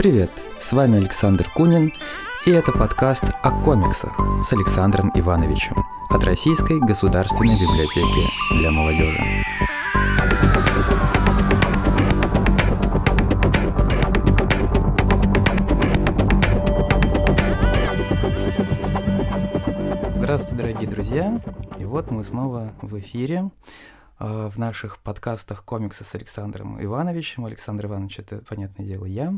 Привет, с вами Александр Кунин, и это подкаст о комиксах с Александром Ивановичем от Российской государственной библиотеки для молодежи. Здравствуйте, дорогие друзья! И вот мы снова в эфире э, в наших подкастах комиксы с Александром Ивановичем. Александр Иванович, это, понятное дело, я.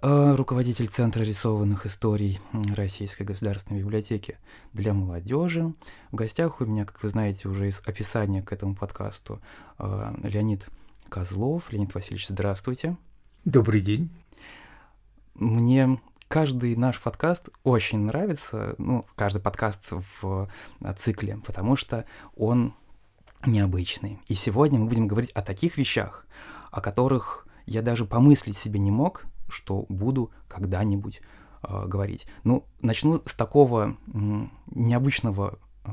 Э, руководитель Центра рисованных историй Российской государственной библиотеки для молодежи. В гостях у меня, как вы знаете, уже из описания к этому подкасту э, Леонид Козлов. Леонид Васильевич, здравствуйте. Добрый день. Мне каждый наш подкаст очень нравится, ну, каждый подкаст в э, цикле, потому что он необычный. И сегодня мы будем говорить о таких вещах, о которых я даже помыслить себе не мог, что буду когда-нибудь э, говорить. Ну, начну с такого э, необычного э,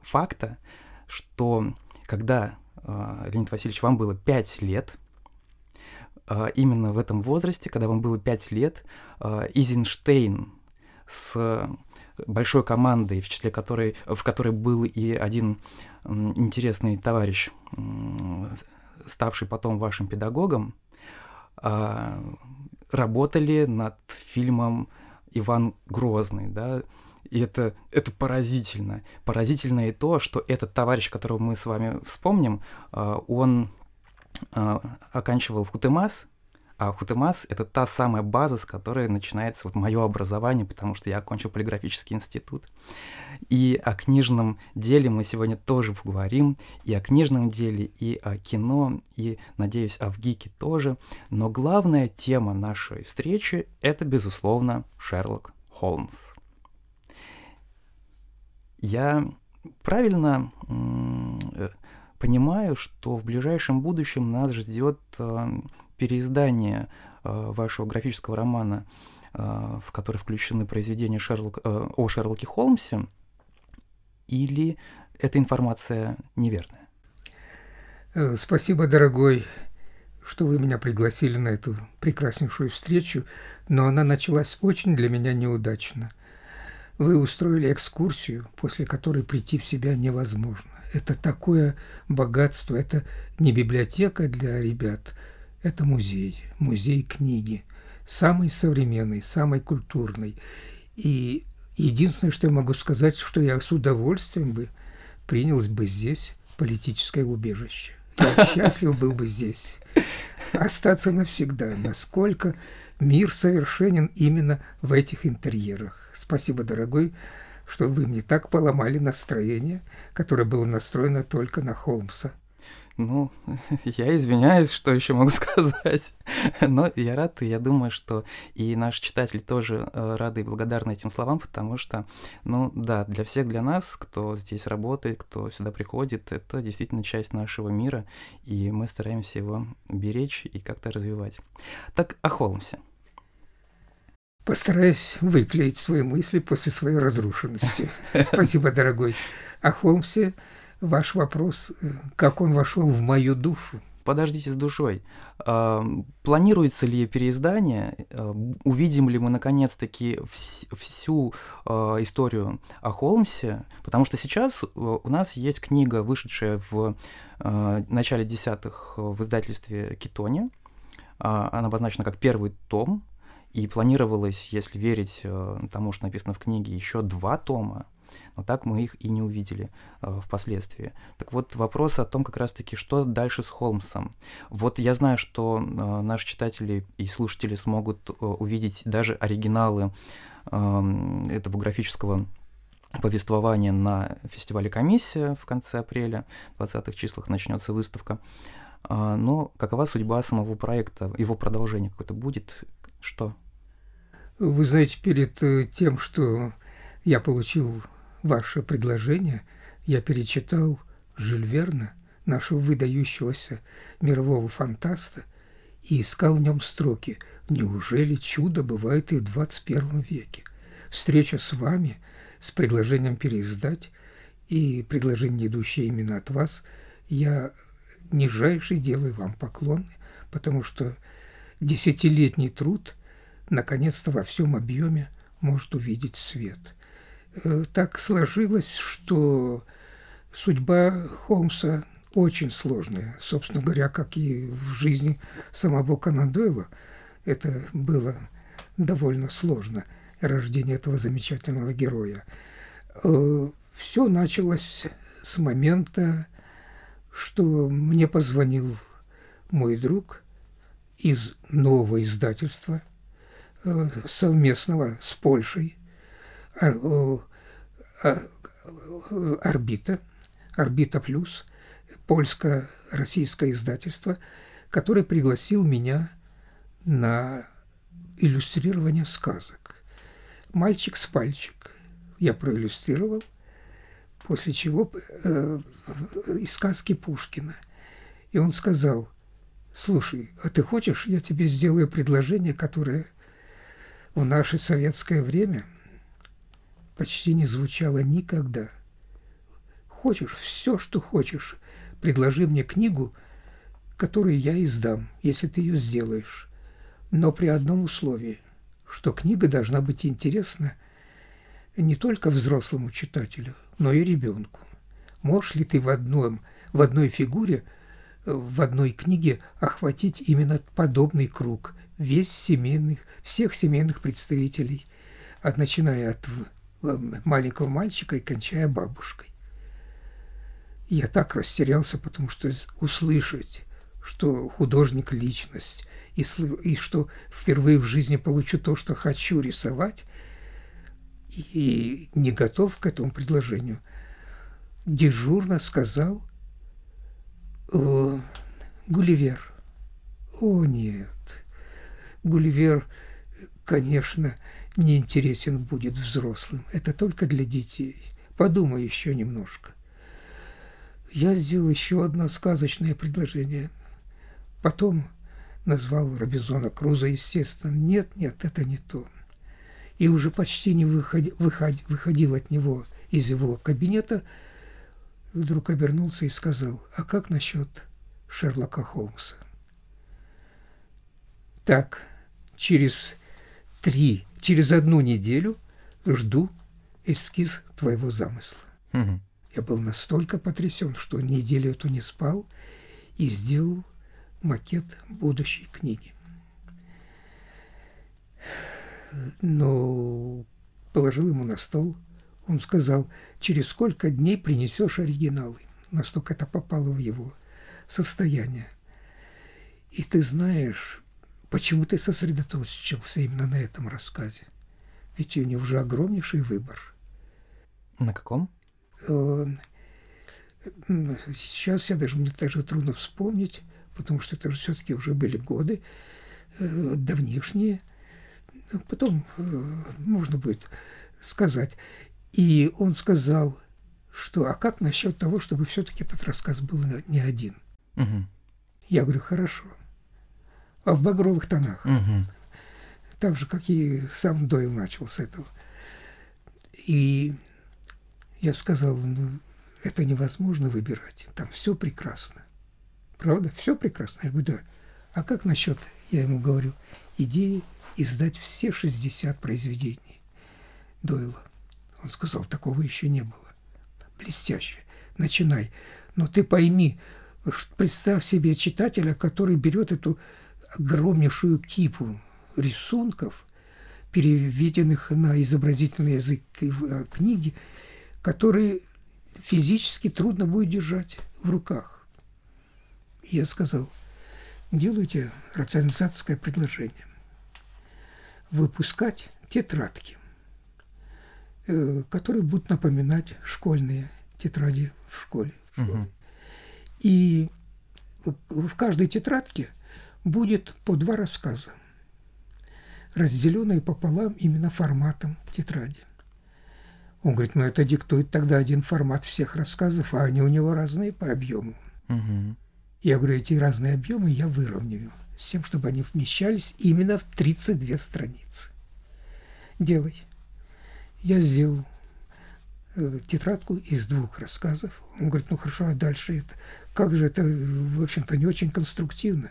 факта, что когда, э, Леонид Васильевич, вам было 5 лет, э, именно в этом возрасте, когда вам было 5 лет, э, Изенштейн с большой командой, в числе которой, в которой был и один интересный товарищ, ставший потом вашим педагогом, а, работали над фильмом Иван Грозный, да, и это, это поразительно. Поразительно и то, что этот товарищ, которого мы с вами вспомним, а, он а, оканчивал в Кутымас, а Хутемас — это та самая база, с которой начинается вот мое образование, потому что я окончил полиграфический институт. И о книжном деле мы сегодня тоже поговорим, и о книжном деле, и о кино, и, надеюсь, о ВГИКе тоже. Но главная тема нашей встречи — это, безусловно, Шерлок Холмс. Я правильно э, понимаю, что в ближайшем будущем нас ждет э, переиздание э, вашего графического романа, э, в который включены произведения Шерлок, э, о Шерлоке Холмсе, или эта информация неверная? Спасибо, дорогой, что вы меня пригласили на эту прекраснейшую встречу, но она началась очень для меня неудачно. Вы устроили экскурсию, после которой прийти в себя невозможно. Это такое богатство, это не библиотека для ребят – это музей, музей книги, самый современный, самый культурный. И единственное, что я могу сказать, что я с удовольствием бы принял бы здесь политическое убежище. Я счастлив был бы здесь. Остаться навсегда. Насколько мир совершенен именно в этих интерьерах. Спасибо, дорогой, что вы мне так поломали настроение, которое было настроено только на Холмса. Ну, я извиняюсь, что еще могу сказать. Но я рад, и я думаю, что и наши читатели тоже э, рады и благодарны этим словам, потому что, ну да, для всех, для нас, кто здесь работает, кто сюда приходит, это действительно часть нашего мира, и мы стараемся его беречь и как-то развивать. Так, о Холмсе. Постараюсь выклеить свои мысли после своей разрушенности. Спасибо, дорогой. О Холмсе ваш вопрос, э, как он вошел в мою душу. Подождите с душой. А, планируется ли переиздание? А, увидим ли мы наконец-таки всю а, историю о Холмсе? Потому что сейчас э, у нас есть книга, вышедшая в начале десятых в издательстве Китоне. Она обозначена как первый том, и планировалось, если верить э, тому, что написано в книге, еще два тома но так мы их и не увидели э, впоследствии. Так вот, вопрос о том как раз-таки, что дальше с Холмсом. Вот я знаю, что э, наши читатели и слушатели смогут э, увидеть даже оригиналы э, этого графического повествования на фестивале «Комиссия» в конце апреля, в 20-х числах начнется выставка. А, но какова судьба самого проекта, его продолжение какое-то будет? Что? Вы знаете, перед э, тем, что я получил ваше предложение, я перечитал Жюль Верна, нашего выдающегося мирового фантаста, и искал в нем строки «Неужели чудо бывает и в 21 веке?» Встреча с вами, с предложением переиздать и предложение, идущее именно от вас, я нижайший делаю вам поклоны, потому что десятилетний труд наконец-то во всем объеме может увидеть свет. Э, так сложилось, что судьба Холмса очень сложная, собственно говоря, как и в жизни самого Конан Дойла. Это было довольно сложно, рождение этого замечательного героя. Э, Все началось с момента, что мне позвонил мой друг из нового издательства, э, совместного с Польшей, «Орбита», «Орбита плюс», польско-российское издательство, который пригласил меня на иллюстрирование сказок. «Мальчик с пальчик» я проиллюстрировал, после чего э, из сказки Пушкина. И он сказал, слушай, а ты хочешь, я тебе сделаю предложение, которое в наше советское время почти не звучало никогда. Хочешь, все, что хочешь, предложи мне книгу, которую я издам, если ты ее сделаешь но при одном условии, что книга должна быть интересна не только взрослому читателю, но и ребенку. Можешь ли ты в, одном, в одной фигуре, в одной книге охватить именно подобный круг, весь семейных, всех семейных представителей, от, начиная от маленького мальчика и кончая бабушкой. Я так растерялся, потому что услышать, что художник – личность, и, и что впервые в жизни получу то, что хочу рисовать, и не готов к этому предложению, дежурно сказал Гулливер. О, нет, Гулливер, конечно, не интересен будет взрослым. Это только для детей. Подумай еще немножко. Я сделал еще одно сказочное предложение. Потом назвал Робизона Круза, естественно. Нет, нет, это не то. И уже почти не выходи, выходи, выходил от него из его кабинета, вдруг обернулся и сказал, а как насчет Шерлока Холмса? Так, через три, через одну неделю жду эскиз твоего замысла. Угу. Я был настолько потрясен, что неделю эту не спал и сделал макет будущей книги. Но положил ему на стол. Он сказал, через сколько дней принесешь оригиналы. Настолько это попало в его состояние. И ты знаешь, почему ты сосредоточился именно на этом рассказе? Ведь у него уже огромнейший выбор. На каком? Э, сейчас я даже, мне даже трудно вспомнить потому что это все-таки уже были годы э, давнишние. Потом э, можно будет сказать. И он сказал, что а как насчет того, чтобы все-таки этот рассказ был не один? Угу. Я говорю, хорошо. А в багровых тонах. Угу. Так же, как и сам Дойл начал с этого. И я сказал, ну, это невозможно выбирать. Там все прекрасно. Правда? Все прекрасно. Я говорю, да. А как насчет, я ему говорю, идеи издать все 60 произведений Дойла? Он сказал, такого еще не было. Блестяще. Начинай. Но ты пойми, представь себе читателя, который берет эту огромнейшую кипу рисунков, переведенных на изобразительный язык э, книги, которые физически трудно будет держать в руках я сказал, делайте рационализаторское предложение. Выпускать тетрадки, э, которые будут напоминать школьные тетради в школе. В школе. Угу. И в каждой тетрадке будет по два рассказа, разделенные пополам именно форматом тетради. Он говорит, ну это диктует тогда один формат всех рассказов, а они у него разные по объему. Угу. Я говорю, эти разные объемы я выровняю с тем, чтобы они вмещались именно в 32 страницы. Делай. Я сделал э, тетрадку из двух рассказов. Он говорит, ну хорошо, а дальше это? Как же это, в общем-то, не очень конструктивно.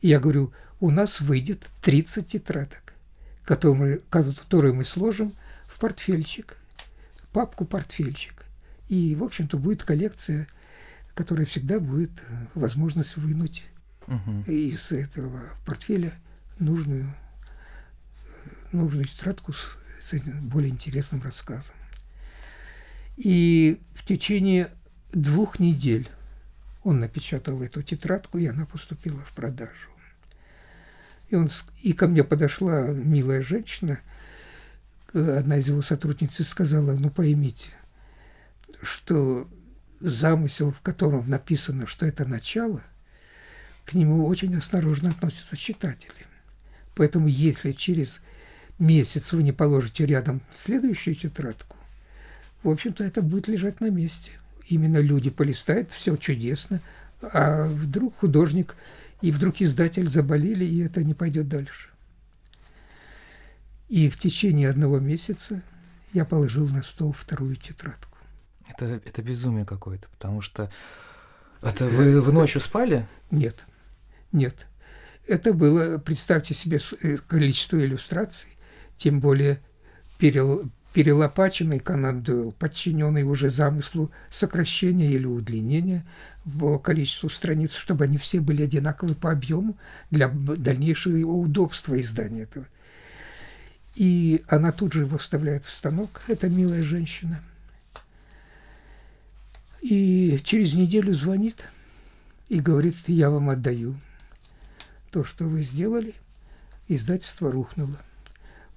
И я говорю, у нас выйдет 30 тетрадок. который, который мы сложим в портфельчик, папку-портфельчик. И, в общем-то, будет коллекция, которая всегда будет э, возможность вынуть угу. из этого портфеля нужную, э, нужную тетрадку с, с этим более интересным рассказом. И в течение двух недель он напечатал эту тетрадку, и она поступила в продажу. И, он, и ко мне подошла милая женщина, одна из его сотрудниц, и сказала, ну поймите, что замысел, в котором написано, что это начало, к нему очень осторожно относятся читатели. Поэтому если через месяц вы не положите рядом следующую тетрадку, в общем-то, это будет лежать на месте. Именно люди полистают, все чудесно, а вдруг художник и вдруг издатель заболели, и это не пойдет дальше. И в течение одного месяца я положил на стол вторую тетрадку. Это, это безумие какое-то, потому что это вы, вы ночью спали? Нет, нет. Это было, представьте себе э, количество иллюстраций, тем более перел, перелопаченный Конан Дойл, подчиненный уже замыслу сокращения или удлинения по количеству страниц, чтобы они все были одинаковы по объему для дальнейшего его удобства издания этого. И она тут же его вставляет в станок, эта милая женщина. И через неделю звонит и говорит, я вам отдаю. То, что вы сделали, издательство рухнуло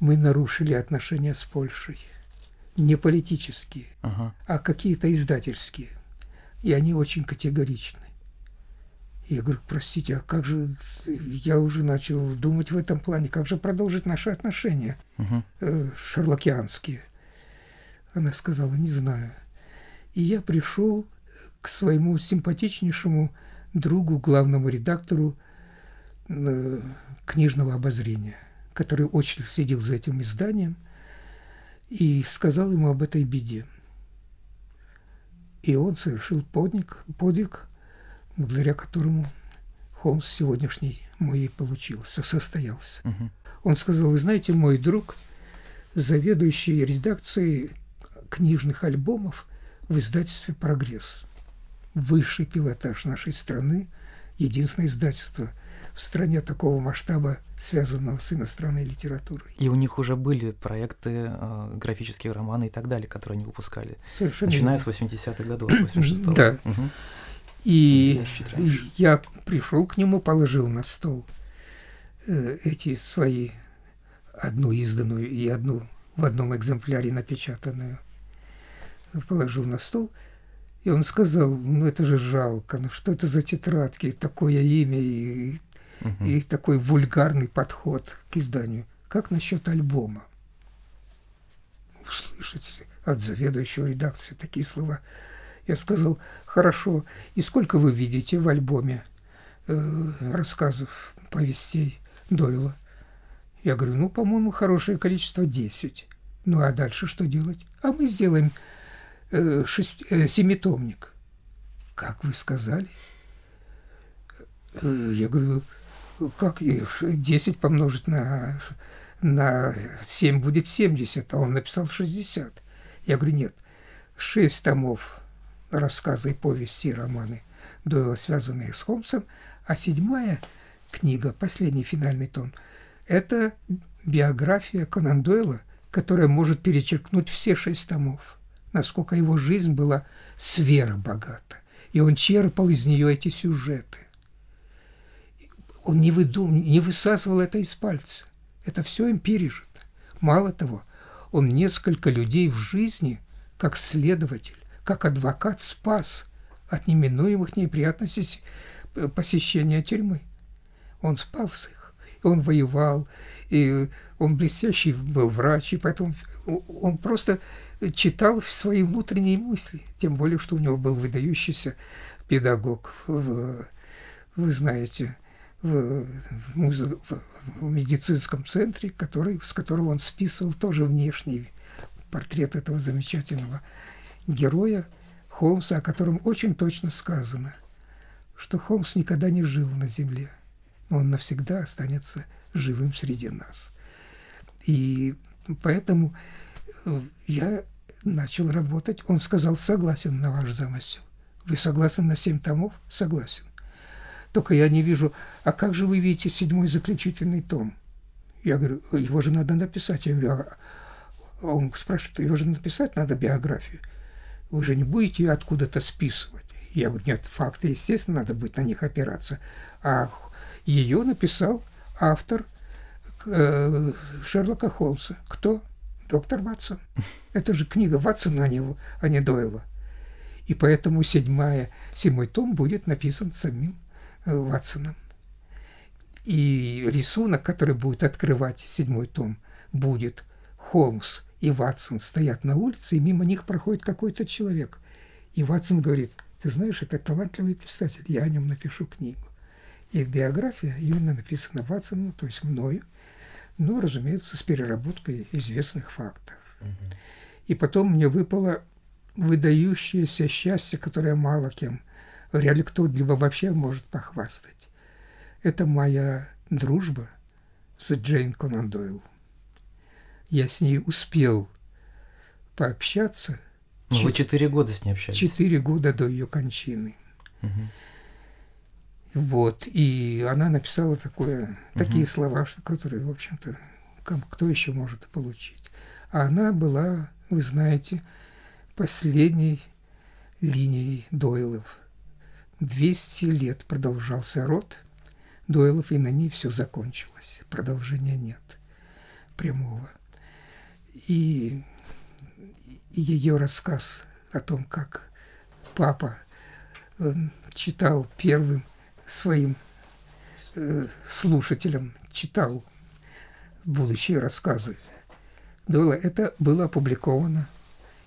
мы нарушили отношения с Польшей. Не политические, ага. а какие-то издательские. И они очень категоричны. Я говорю, простите, а как же, я уже начал думать в этом плане, как же продолжить наши отношения угу. э, шарлокианские. Она сказала, не знаю. И я пришел к своему симпатичнейшему другу, главному редактору э, книжного обозрения – который очень следил за этим изданием, и сказал ему об этой беде. И он совершил подвиг, подвиг благодаря которому Холмс сегодняшний мой и получился, состоялся. Угу. Он сказал, вы знаете, мой друг, заведующий редакцией книжных альбомов в издательстве «Прогресс». Высший пилотаж нашей страны, единственное издательство – в стране такого масштаба, связанного с иностранной литературой. И у них уже были проекты, э, графические романы и так далее, которые они выпускали. Совершенно Начиная верно. с 80-х годов, с 86-го. Да. Угу. И я пришел к нему, положил на стол э, эти свои, одну изданную и одну в одном экземпляре напечатанную, положил на стол – и он сказал, ну это же жалко, ну что это за тетрадки, такое имя и угу. и такой вульгарный подход к изданию. Как насчет альбома? Услышать от заведующего редакции такие слова. Я сказал, хорошо, и сколько вы видите в альбоме э, рассказов, повестей Дойла? Я говорю, ну, по-моему, хорошее количество 10. Ну, а дальше что делать? А мы сделаем э, шесть, э, семитомник. Как вы сказали? Э, я говорю, как 10 помножить на, на 7 будет 70, а он написал 60. Я говорю, нет, 6 томов рассказы и повести и романы Дойла, связанные с Холмсом, а седьмая книга, последний финальный том, это биография Конан Дойла, которая может перечеркнуть все шесть томов, насколько его жизнь была сверхбогата. И он черпал из нее эти сюжеты. Он не, выдум... не высасывал это из пальца. Это все им пережито. Мало того, он несколько людей в жизни, как следователь, как адвокат, спас от неминуемых неприятностей э, посещения тюрьмы. Он спас их. И он воевал, и он блестящий был врач, и поэтому он просто читал свои внутренние мысли, тем более, что у него был выдающийся педагог, вы знаете, в, в, в медицинском центре, который, с которого он списывал тоже внешний портрет этого замечательного героя Холмса, о котором очень точно сказано, что Холмс никогда не жил на Земле, но он навсегда останется живым среди нас. И поэтому э, я начал работать. Он сказал, согласен на ваш замысел. Вы согласны на семь томов? Согласен. Только я не вижу, а как же вы видите седьмой заключительный том? Я говорю, его же надо написать. Я говорю, а он спрашивает, его же написать надо биографию. Вы же не будете ее откуда-то списывать. Я говорю, нет, факты, естественно, надо будет на них опираться. А ее написал автор э, Шерлока Холмса. Кто? Доктор Ватсон. Это же книга Ватсона, а не, а не Дойла. И поэтому седьмая, седьмой том будет написан самим Ватсоном. И рисунок, который будет открывать седьмой том, будет Холмс и Ватсон стоят на улице, и мимо них проходит какой-то человек. И Ватсон говорит, ты знаешь, это талантливый писатель, я о нем напишу книгу. И биография именно написана Ватсоном, то есть мною, ну, разумеется, с переработкой известных фактов. Угу. И потом мне выпало выдающееся счастье, которое мало кем, вряд ли кто-либо вообще может похвастать. Это моя дружба с Джейн Конан Дойл. Я с ней успел пообщаться. Ну, вы четыре года с ней общались? Четыре года до ее кончины. Угу. Вот, и она написала такое, угу. такие слова, что, которые, в общем-то, кто еще может получить. А она была, вы знаете, последней линией Дойлов. 200 лет продолжался род Дойлов, и на ней все закончилось. Продолжения нет прямого. И ее рассказ о том, как папа э, читал первым своим э, слушателям, читал будущие рассказы Дойла, это было опубликовано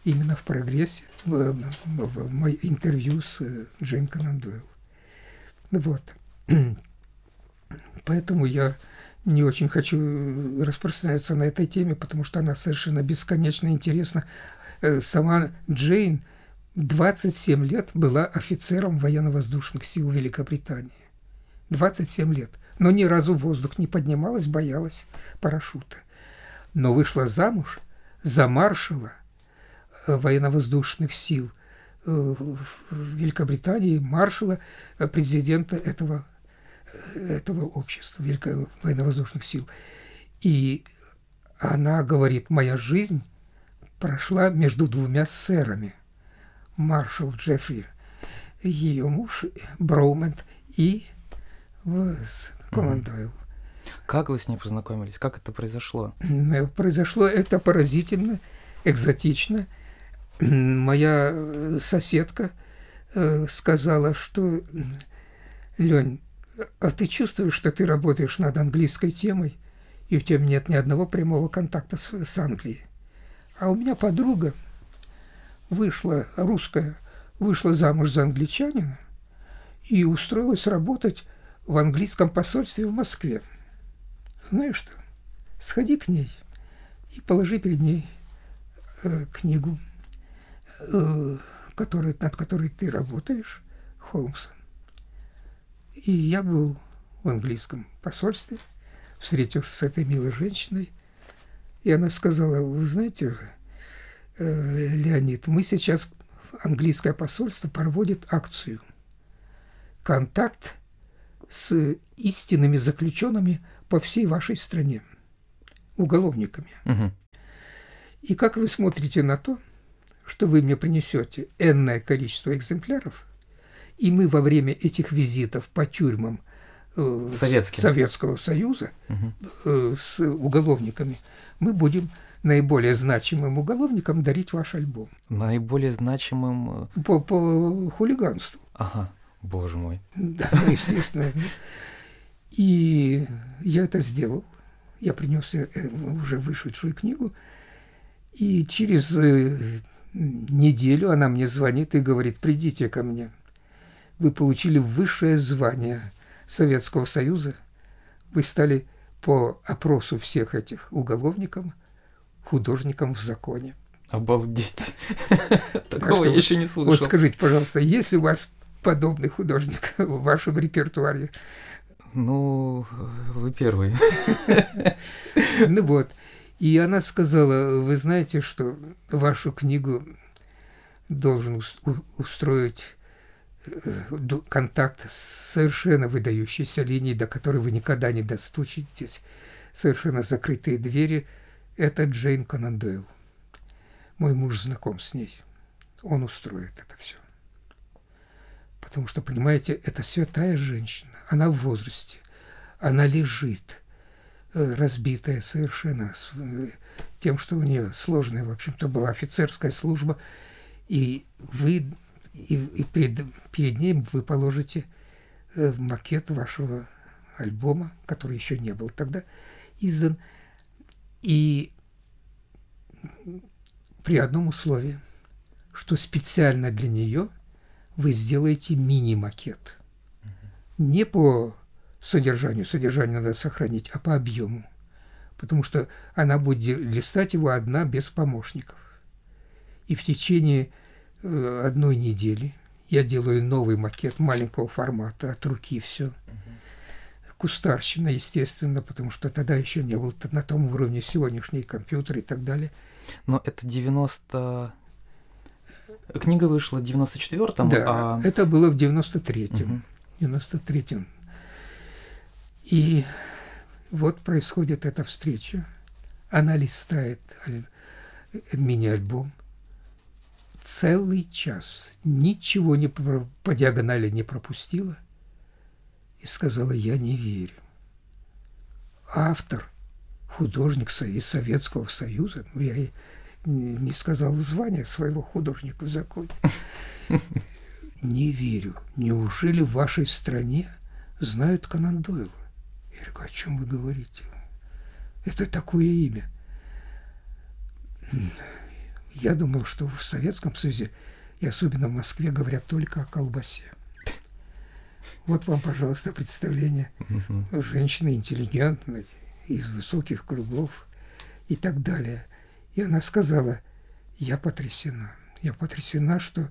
именно в прогрессе, в, в, в интервью с э, Джейн Конан Дойл. Вот. Поэтому я не очень хочу распространяться на этой теме, потому что она совершенно бесконечно интересна. Э, сама Джейн 27 лет была офицером военно-воздушных сил Великобритании. 27 лет. Но ни разу в воздух не поднималась, боялась парашюта. Но вышла замуж за маршала – военно-воздушных сил э, в Великобритании, маршала, э, президента этого, э, этого общества, Велико военно-воздушных сил. И она говорит, моя жизнь прошла между двумя сэрами. Маршал Джеффри, ее муж Броумент и Конан Дойл. Как вы с ней познакомились? Как это произошло? Произошло это поразительно, экзотично – моя э, соседка э, сказала, что Лень, а ты чувствуешь, что ты работаешь над английской темой, и у тебя нет ни одного прямого контакта с, с Англией. А у меня подруга вышла, русская, вышла замуж за англичанина и устроилась работать в английском посольстве в Москве. Знаешь что? Сходи к ней и положи перед ней э, книгу который, над которой ты работаешь, Холмса. И я был в английском посольстве, встретился с этой милой женщиной, и она сказала, вы знаете, э, Леонид, мы сейчас, английское посольство проводит акцию «Контакт с истинными заключенными по всей вашей стране, уголовниками». Угу. И как вы смотрите на то, что вы мне принесете энное количество экземпляров, и мы во время этих визитов по тюрьмам э, Советского Союза угу. э, с уголовниками, мы будем наиболее значимым уголовникам дарить ваш альбом. Наиболее значимым... Э, по, по хулиганству. Ага, боже мой. Да, ну, естественно. И я это сделал. Я принес уже вышедшую книгу. И через неделю она мне звонит и говорит, придите ко мне. Вы получили высшее звание Советского Союза. Вы стали по опросу всех этих уголовников художником в законе. Обалдеть. Такого я еще не слышал. Вот скажите, пожалуйста, есть ли у вас подобный художник в вашем репертуаре? Ну, вы первый. Ну вот. И она сказала, вы знаете, что вашу книгу должен устроить э, контакт с совершенно выдающейся линией, до которой вы никогда не достучитесь, совершенно закрытые двери. Это Джейн Конан Дойл. Мой муж знаком с ней. Он устроит это все. Потому что, понимаете, это святая женщина. Она в возрасте. Она лежит, разбитая совершенно э, тем, что у нее сложная, в общем-то, была офицерская служба. И вы и, и перед, перед ней вы положите э, макет вашего альбома, который еще не был тогда издан. И при одном условии, что специально для нее вы сделаете мини-макет. Не по содержанию, содержание надо сохранить, а по объему. Потому что она будет листать его одна без помощников. И в течение э, одной недели я делаю новый макет маленького формата, от руки все. Кустарщина, естественно, потому что тогда еще не был на том уровне сегодняшний компьютер и так далее. Но это 90... Книга вышла в 94-м, да, а... это было в 93-м. Угу. 93-м. И вот происходит эта встреча. Она листает мини-альбом. Целый час. Ничего не по, по диагонали не пропустила. И сказала, я не верю. Автор, художник из Советского Союза, ну, я не сказал звание своего художника в законе. Не верю. Неужели в вашей стране знают Конан Дойла? Я говорю, о чем вы говорите? Это такое имя. Я думал, что в Советском Союзе, и особенно в Москве, говорят только о колбасе. Вот вам, пожалуйста, представление женщины интеллигентной, из высоких кругов и так далее. И она сказала, я потрясена. Я потрясена, что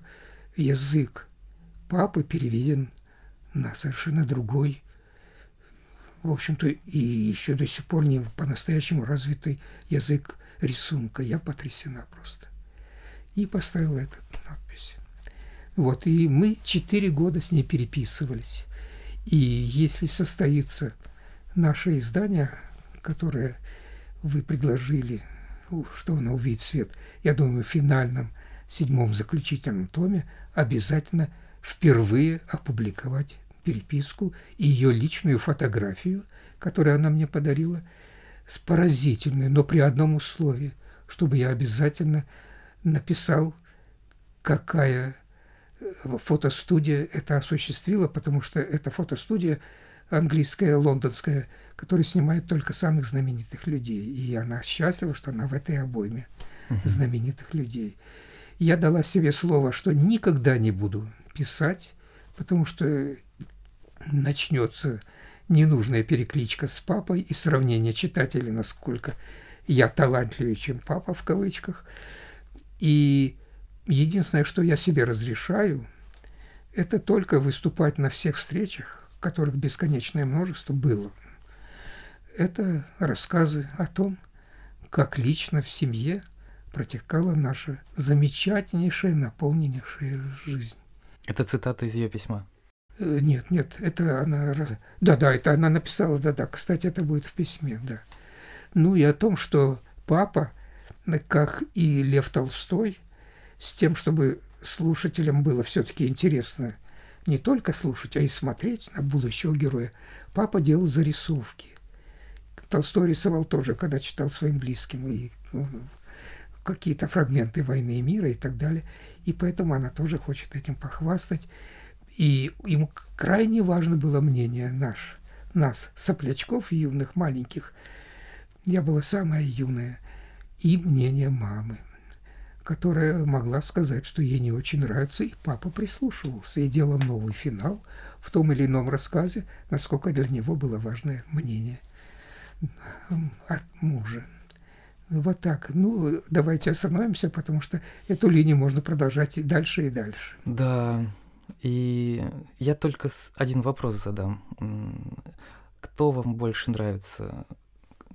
язык папы переведен на совершенно другой в общем-то, и еще до сих пор не по-настоящему развитый язык рисунка. Я потрясена просто. И поставила эту надпись. Вот, и мы четыре года с ней переписывались. И если состоится наше издание, которое вы предложили, что оно увидит свет, я думаю, в финальном седьмом заключительном томе обязательно впервые опубликовать переписку и ее личную фотографию, которую она мне подарила, с поразительной, но при одном условии, чтобы я обязательно написал, какая э, фотостудия это осуществила, потому что это фотостудия английская, лондонская, которая снимает только самых знаменитых людей. И она счастлива, что она в этой обойме uh-huh. знаменитых людей. Я дала себе слово, что никогда не буду писать, потому что начнется ненужная перекличка с папой и сравнение читателей, насколько я талантливее, чем папа в кавычках. И единственное, что я себе разрешаю, это только выступать на всех встречах, которых бесконечное множество было. Это рассказы о том, как лично в семье протекала наша замечательнейшая, наполненнейшая жизнь. Это цитата из ее письма. Э, нет, нет, это она... Да, да, это она написала, да, да. Кстати, это будет в письме, да. Ну и о том, что папа, как и Лев Толстой, с тем, чтобы слушателям было все-таки интересно не только слушать, а и смотреть на будущего героя, папа делал зарисовки. Толстой рисовал тоже, когда читал своим близким и ну, какие-то фрагменты «Войны и мира» и так далее. И поэтому она тоже хочет этим похвастать. И ему крайне важно было мнение наш, нас, соплячков юных, маленьких. Я была самая юная. И мнение мамы, которая могла сказать, что ей не очень нравится, и папа прислушивался и делал новый финал в том или ином рассказе, насколько для него было важное мнение от мужа. Вот так. Ну, давайте остановимся, потому что эту линию можно продолжать и дальше, и дальше. Да, и я только один вопрос задам. Кто вам больше нравится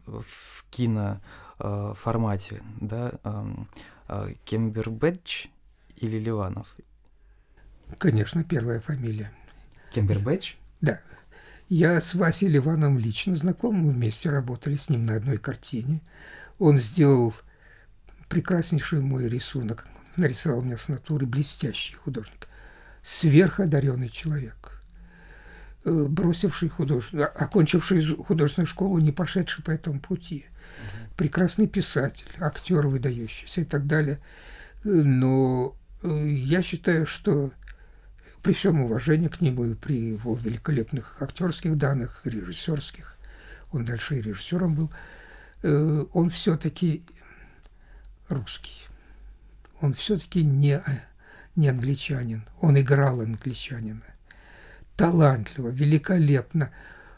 в кино э, да, э, э, Кембербэтч или Ливанов? Конечно, первая фамилия. Кембербэтч? Да. Я с Васей Ливаном лично знаком, мы вместе работали с ним на одной картине. Он сделал прекраснейший мой рисунок, нарисовал меня с натуры блестящий художник, сверходаренный человек, э, бросивший художественную, окончивший художественную школу, не пошедший по этому пути, прекрасный писатель, актер выдающийся и так далее. Но э, я считаю, что при всем уважении к нему и при его великолепных актерских данных, режиссерских, он дальше и режиссером был, э, он все-таки русский. Он все-таки не, не англичанин. Он играл англичанина. Талантливо, великолепно.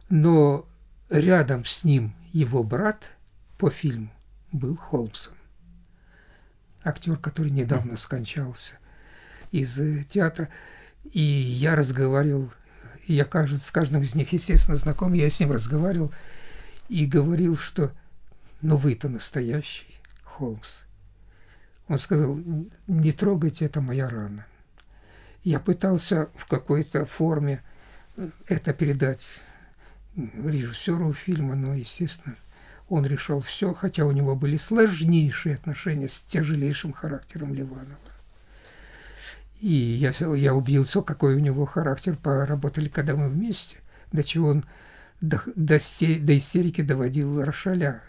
Но рядом с ним его брат по фильму был Холмсом. Актер, который недавно скончался из э, театра. И я разговаривал, я, кажется, с каждым из них, естественно, знаком, я с ним разговаривал и говорил, что ну вы-то настоящий Холмс. Он сказал, не трогайте, это моя рана. Я пытался в какой-то форме это передать режиссеру фильма, но, естественно, он решал все, хотя у него были сложнейшие отношения с тяжелейшим характером Ливанова. И я, я убедился, какой у него характер. Поработали, когда мы вместе, до чего он до, до, до истерики доводил Рошаля.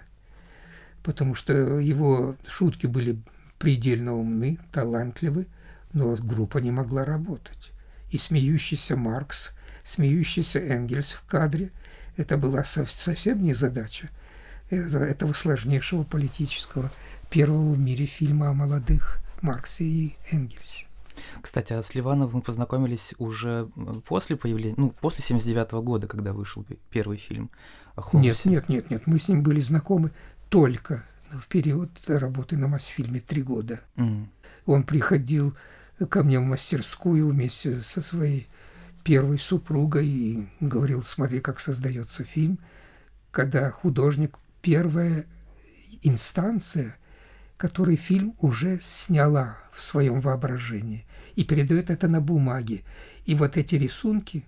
Потому что его шутки были предельно умны, талантливы, но группа не могла работать. И смеющийся Маркс, смеющийся Энгельс в кадре – это была совсем не задача этого сложнейшего политического первого в мире фильма о молодых Марксе и Энгельсе. Кстати, а с Ливановым мы познакомились уже после появления, ну, после 79 -го года, когда вышел первый фильм о Холмсе. Нет, нет, нет, нет, мы с ним были знакомы только в период работы на Мосфильме три года. Mm. Он приходил ко мне в мастерскую вместе со своей первой супругой и говорил, смотри, как создается фильм, когда художник первая инстанция – который фильм уже сняла в своем воображении и передает это на бумаге. И вот эти рисунки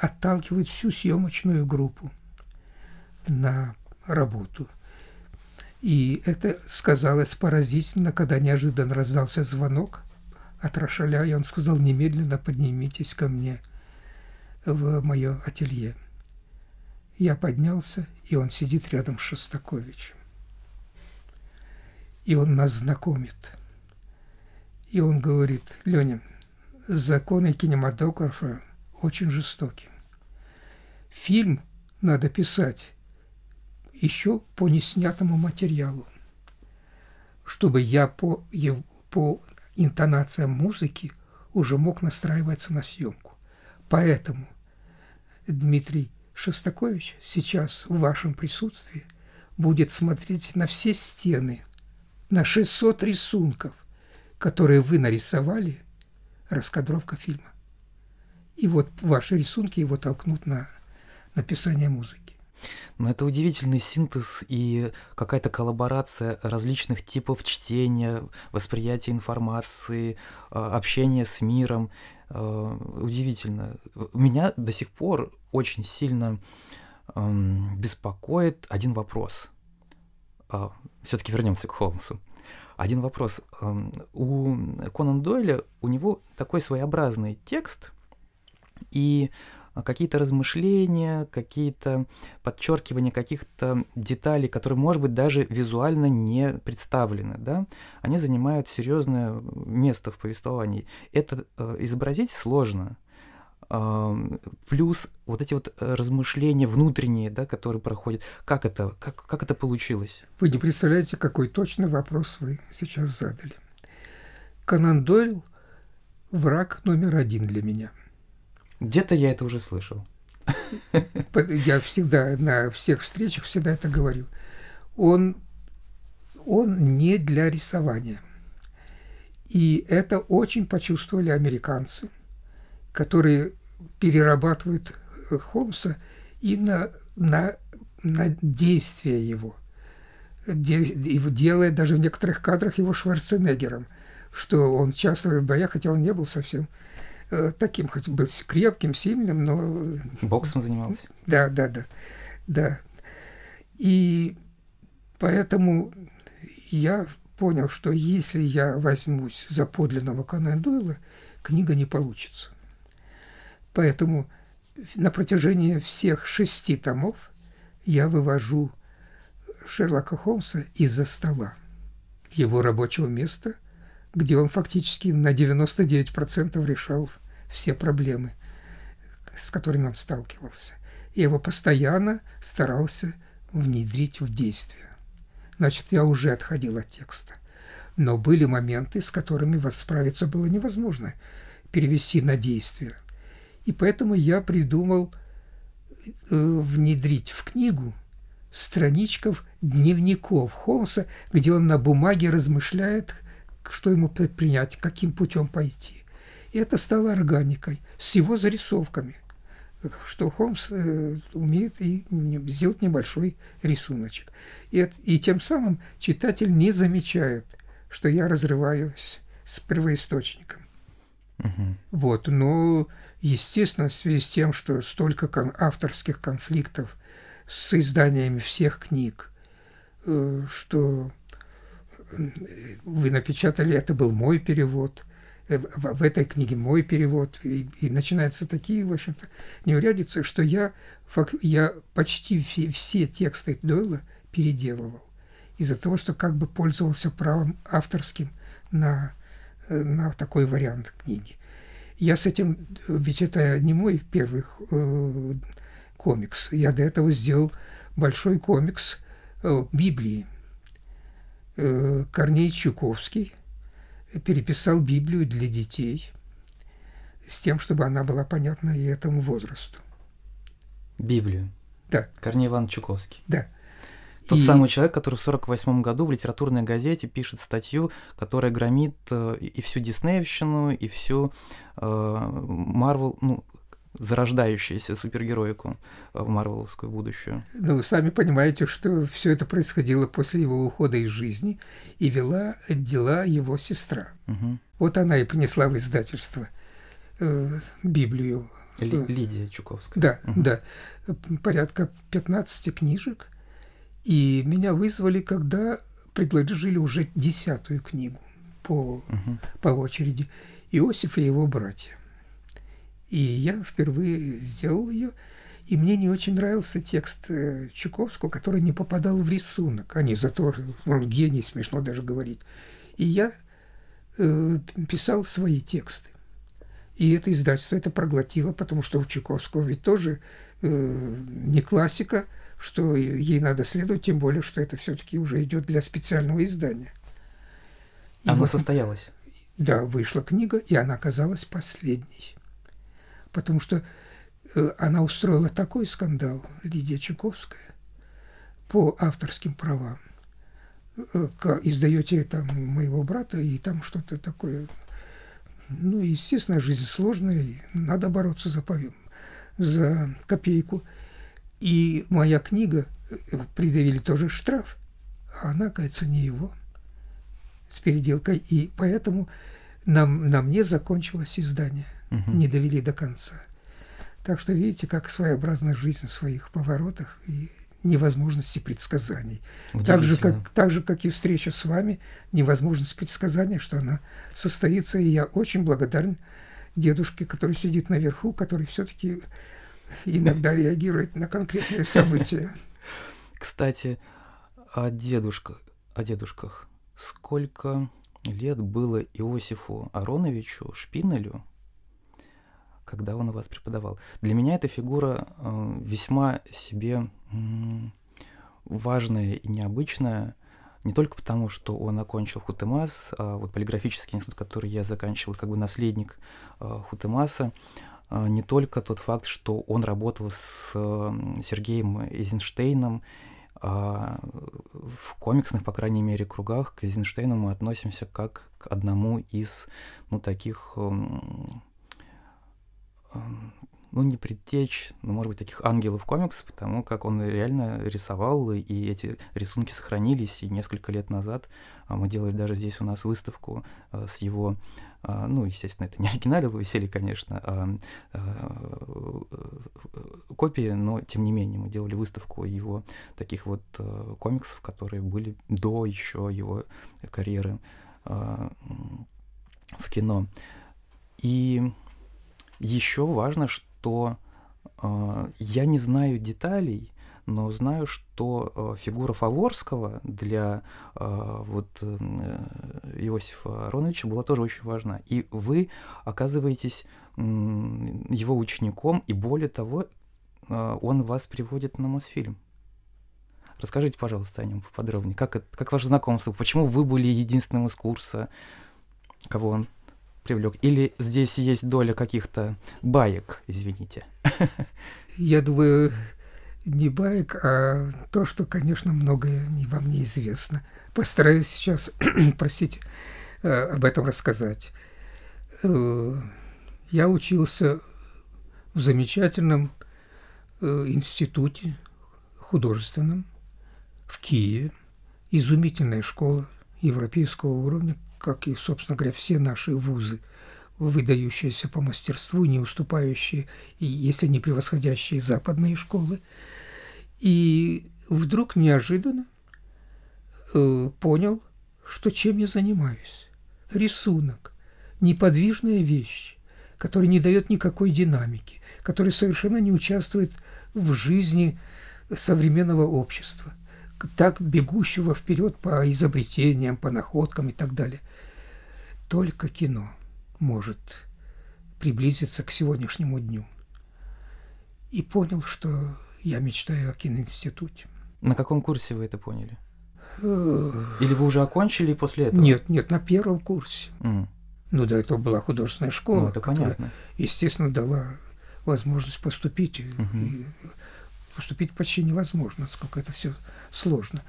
отталкивают всю съемочную группу на работу. И это сказалось поразительно, когда неожиданно раздался звонок от Рошаля, и он сказал, немедленно поднимитесь ко мне в мое ателье. Я поднялся, и он сидит рядом с Шостаковичем и он нас знакомит. И он говорит, Леня, законы кинематографа очень жестоки. Фильм надо писать еще по неснятому материалу, чтобы я по, по интонациям музыки уже мог настраиваться на съемку. Поэтому Дмитрий Шостакович сейчас в вашем присутствии будет смотреть на все стены – на 600 рисунков, которые вы нарисовали, раскадровка фильма. И вот ваши рисунки его толкнут на написание музыки. Но это удивительный синтез и какая-то коллаборация различных типов чтения, восприятия информации, а, общения с миром. А, удивительно. Меня до сих пор очень сильно беспокоит один вопрос. А, все-таки вернемся к Холмсу. Один вопрос. У Конан Дойля у него такой своеобразный текст, и какие-то размышления, какие-то подчеркивания каких-то деталей, которые, может быть, даже визуально не представлены, да, они занимают серьезное место в повествовании. Это э, изобразить сложно, плюс вот эти вот э, размышления внутренние, да, которые проходят. Как это, как, как это получилось? Вы не представляете, какой точный вопрос вы сейчас задали. Конан Дойл – враг номер один для меня. Где-то я это уже слышал. Я всегда на всех встречах всегда это говорю. Он, он не для рисования. И это очень почувствовали американцы, которые перерабатывают Холмса именно на, на действие его. делает даже в некоторых кадрах его Шварценеггером, что он часто в боях, хотя он не был совсем э, таким, хоть был крепким, сильным, но... Боксом занимался. Да, да, да, да. И поэтому я понял, что если я возьмусь за подлинного Конан Дойла, книга не получится. Поэтому на протяжении всех шести томов я вывожу Шерлока Холмса из-за стола, его рабочего места, где он фактически на 99% решал все проблемы, с которыми он сталкивался. Я его постоянно старался внедрить в действие. Значит, я уже отходил от текста. Но были моменты, с которыми справиться было невозможно, перевести на действие. И поэтому я придумал э, внедрить в книгу страничков дневников Холмса, где он на бумаге размышляет, что ему предпринять, каким путем пойти. И это стало органикой с его зарисовками, что Холмс э, умеет и сделать небольшой рисуночек. И, и тем самым читатель не замечает, что я разрываюсь с первоисточником. Угу. Вот, но, естественно, в связи с тем, что столько кон- авторских конфликтов с изданиями всех книг, э, что вы напечатали, это был мой перевод, э, в, в этой книге мой перевод, и, и начинаются такие, в общем-то, неурядицы, что я, я почти все, все тексты Дойла переделывал из-за того, что как бы пользовался правом авторским на, э, на такой вариант книги. Я с этим, ведь это не мой первый э, комикс. Я до этого сделал большой комикс э, Библии. Э, Корней Чуковский переписал Библию для детей с тем, чтобы она была понятна и этому возрасту. Библию? Да. Корней Иван Чуковский? Да. Тот и... самый человек, который в 1948 году в литературной газете пишет статью, которая громит э, и всю Диснеевщину, и всю Марвел, э, ну, зарождающуюся супергероику в марвеловскую будущую. Ну, вы сами понимаете, что все это происходило после его ухода из жизни, и вела дела его сестра. Угу. Вот она и принесла в издательство э, Библию. Ли, Лидия Чуковская. Да, угу. да. Порядка 15 книжек. И меня вызвали, когда предложили уже десятую книгу по, угу. по очереди. Иосиф и его братья. И я впервые сделал ее, и мне не очень нравился текст э, Чуковского, который не попадал в рисунок, а не за то, он гений, смешно даже говорить. И я э, писал свои тексты. И это издательство это проглотило, потому что у Чуковского ведь тоже э, не классика, что ей надо следовать, тем более, что это все-таки уже идет для специального издания. И она вот, состоялась? Да, вышла книга, и она оказалась последней потому что э, она устроила такой скандал, Лидия Чуковская, по авторским правам. Э, издаете там моего брата, и там что-то такое. Ну, естественно, жизнь сложная, и надо бороться за, за копейку. И моя книга э, придавили тоже штраф, а она, кажется, не его, с переделкой. И поэтому нам, на мне закончилось издание – угу. не довели до конца. Так что видите, как своеобразная жизнь в своих поворотах и невозможности предсказаний. Так же, как, так же, как и встреча с вами, невозможность предсказания, что она состоится. И я очень благодарен дедушке, который сидит наверху, который все-таки иногда реагирует на конкретные события. Кстати, о дедушках, о дедушках. Сколько лет было Иосифу Ароновичу Шпинелю, когда он у вас преподавал. Для меня эта фигура э, весьма себе э, важная и необычная, не только потому, что он окончил Хутемас, а вот полиграфический институт, который я заканчивал, как бы наследник э, Хутемаса, э, не только тот факт, что он работал с э, Сергеем Эйзенштейном, а в комиксных, по крайней мере, кругах к Эйзенштейну мы относимся как к одному из, ну, таких ну, не предтечь, ну, может быть, таких ангелов комиксов, потому как он реально рисовал, и эти рисунки сохранились, и несколько лет назад а, мы делали даже здесь у нас выставку а, с его, а, ну, естественно, это не оригинал веселье, конечно, а, а, копии, но, тем не менее, мы делали выставку его таких вот а, комиксов, которые были до еще его карьеры в кино. И еще важно, что э, я не знаю деталей, но знаю, что э, фигура Фаворского для э, вот э, Иосифа Ароновича была тоже очень важна. И вы оказываетесь э, его учеником, и более того, э, он вас приводит на Мосфильм. Расскажите, пожалуйста, о нем поподробнее. Как, как ваше знакомство? Почему вы были единственным из курса? Кого он привлек? Или здесь есть доля каких-то баек, извините? Я думаю, не баек, а то, что, конечно, многое вам не известно. Постараюсь сейчас, простите, э, об этом рассказать. Э, я учился в замечательном э, институте художественном в Киеве. Изумительная школа европейского уровня, как и, собственно говоря, все наши вузы, выдающиеся по мастерству, не уступающие, и если не превосходящие западные школы. И вдруг неожиданно э, понял, что чем я занимаюсь. Рисунок, неподвижная вещь, которая не дает никакой динамики, которая совершенно не участвует в жизни современного общества так бегущего вперед по изобретениям, по находкам и так далее. Только кино может приблизиться к сегодняшнему дню. И понял, что я мечтаю о киноинституте. На каком курсе вы это поняли? Или вы уже окончили после этого? Нет, нет, на первом курсе. Mm. Ну, до этого была художественная школа, ну, это которая, понятно. естественно, дала возможность поступить. Угу. И поступить почти невозможно, сколько это все сложно.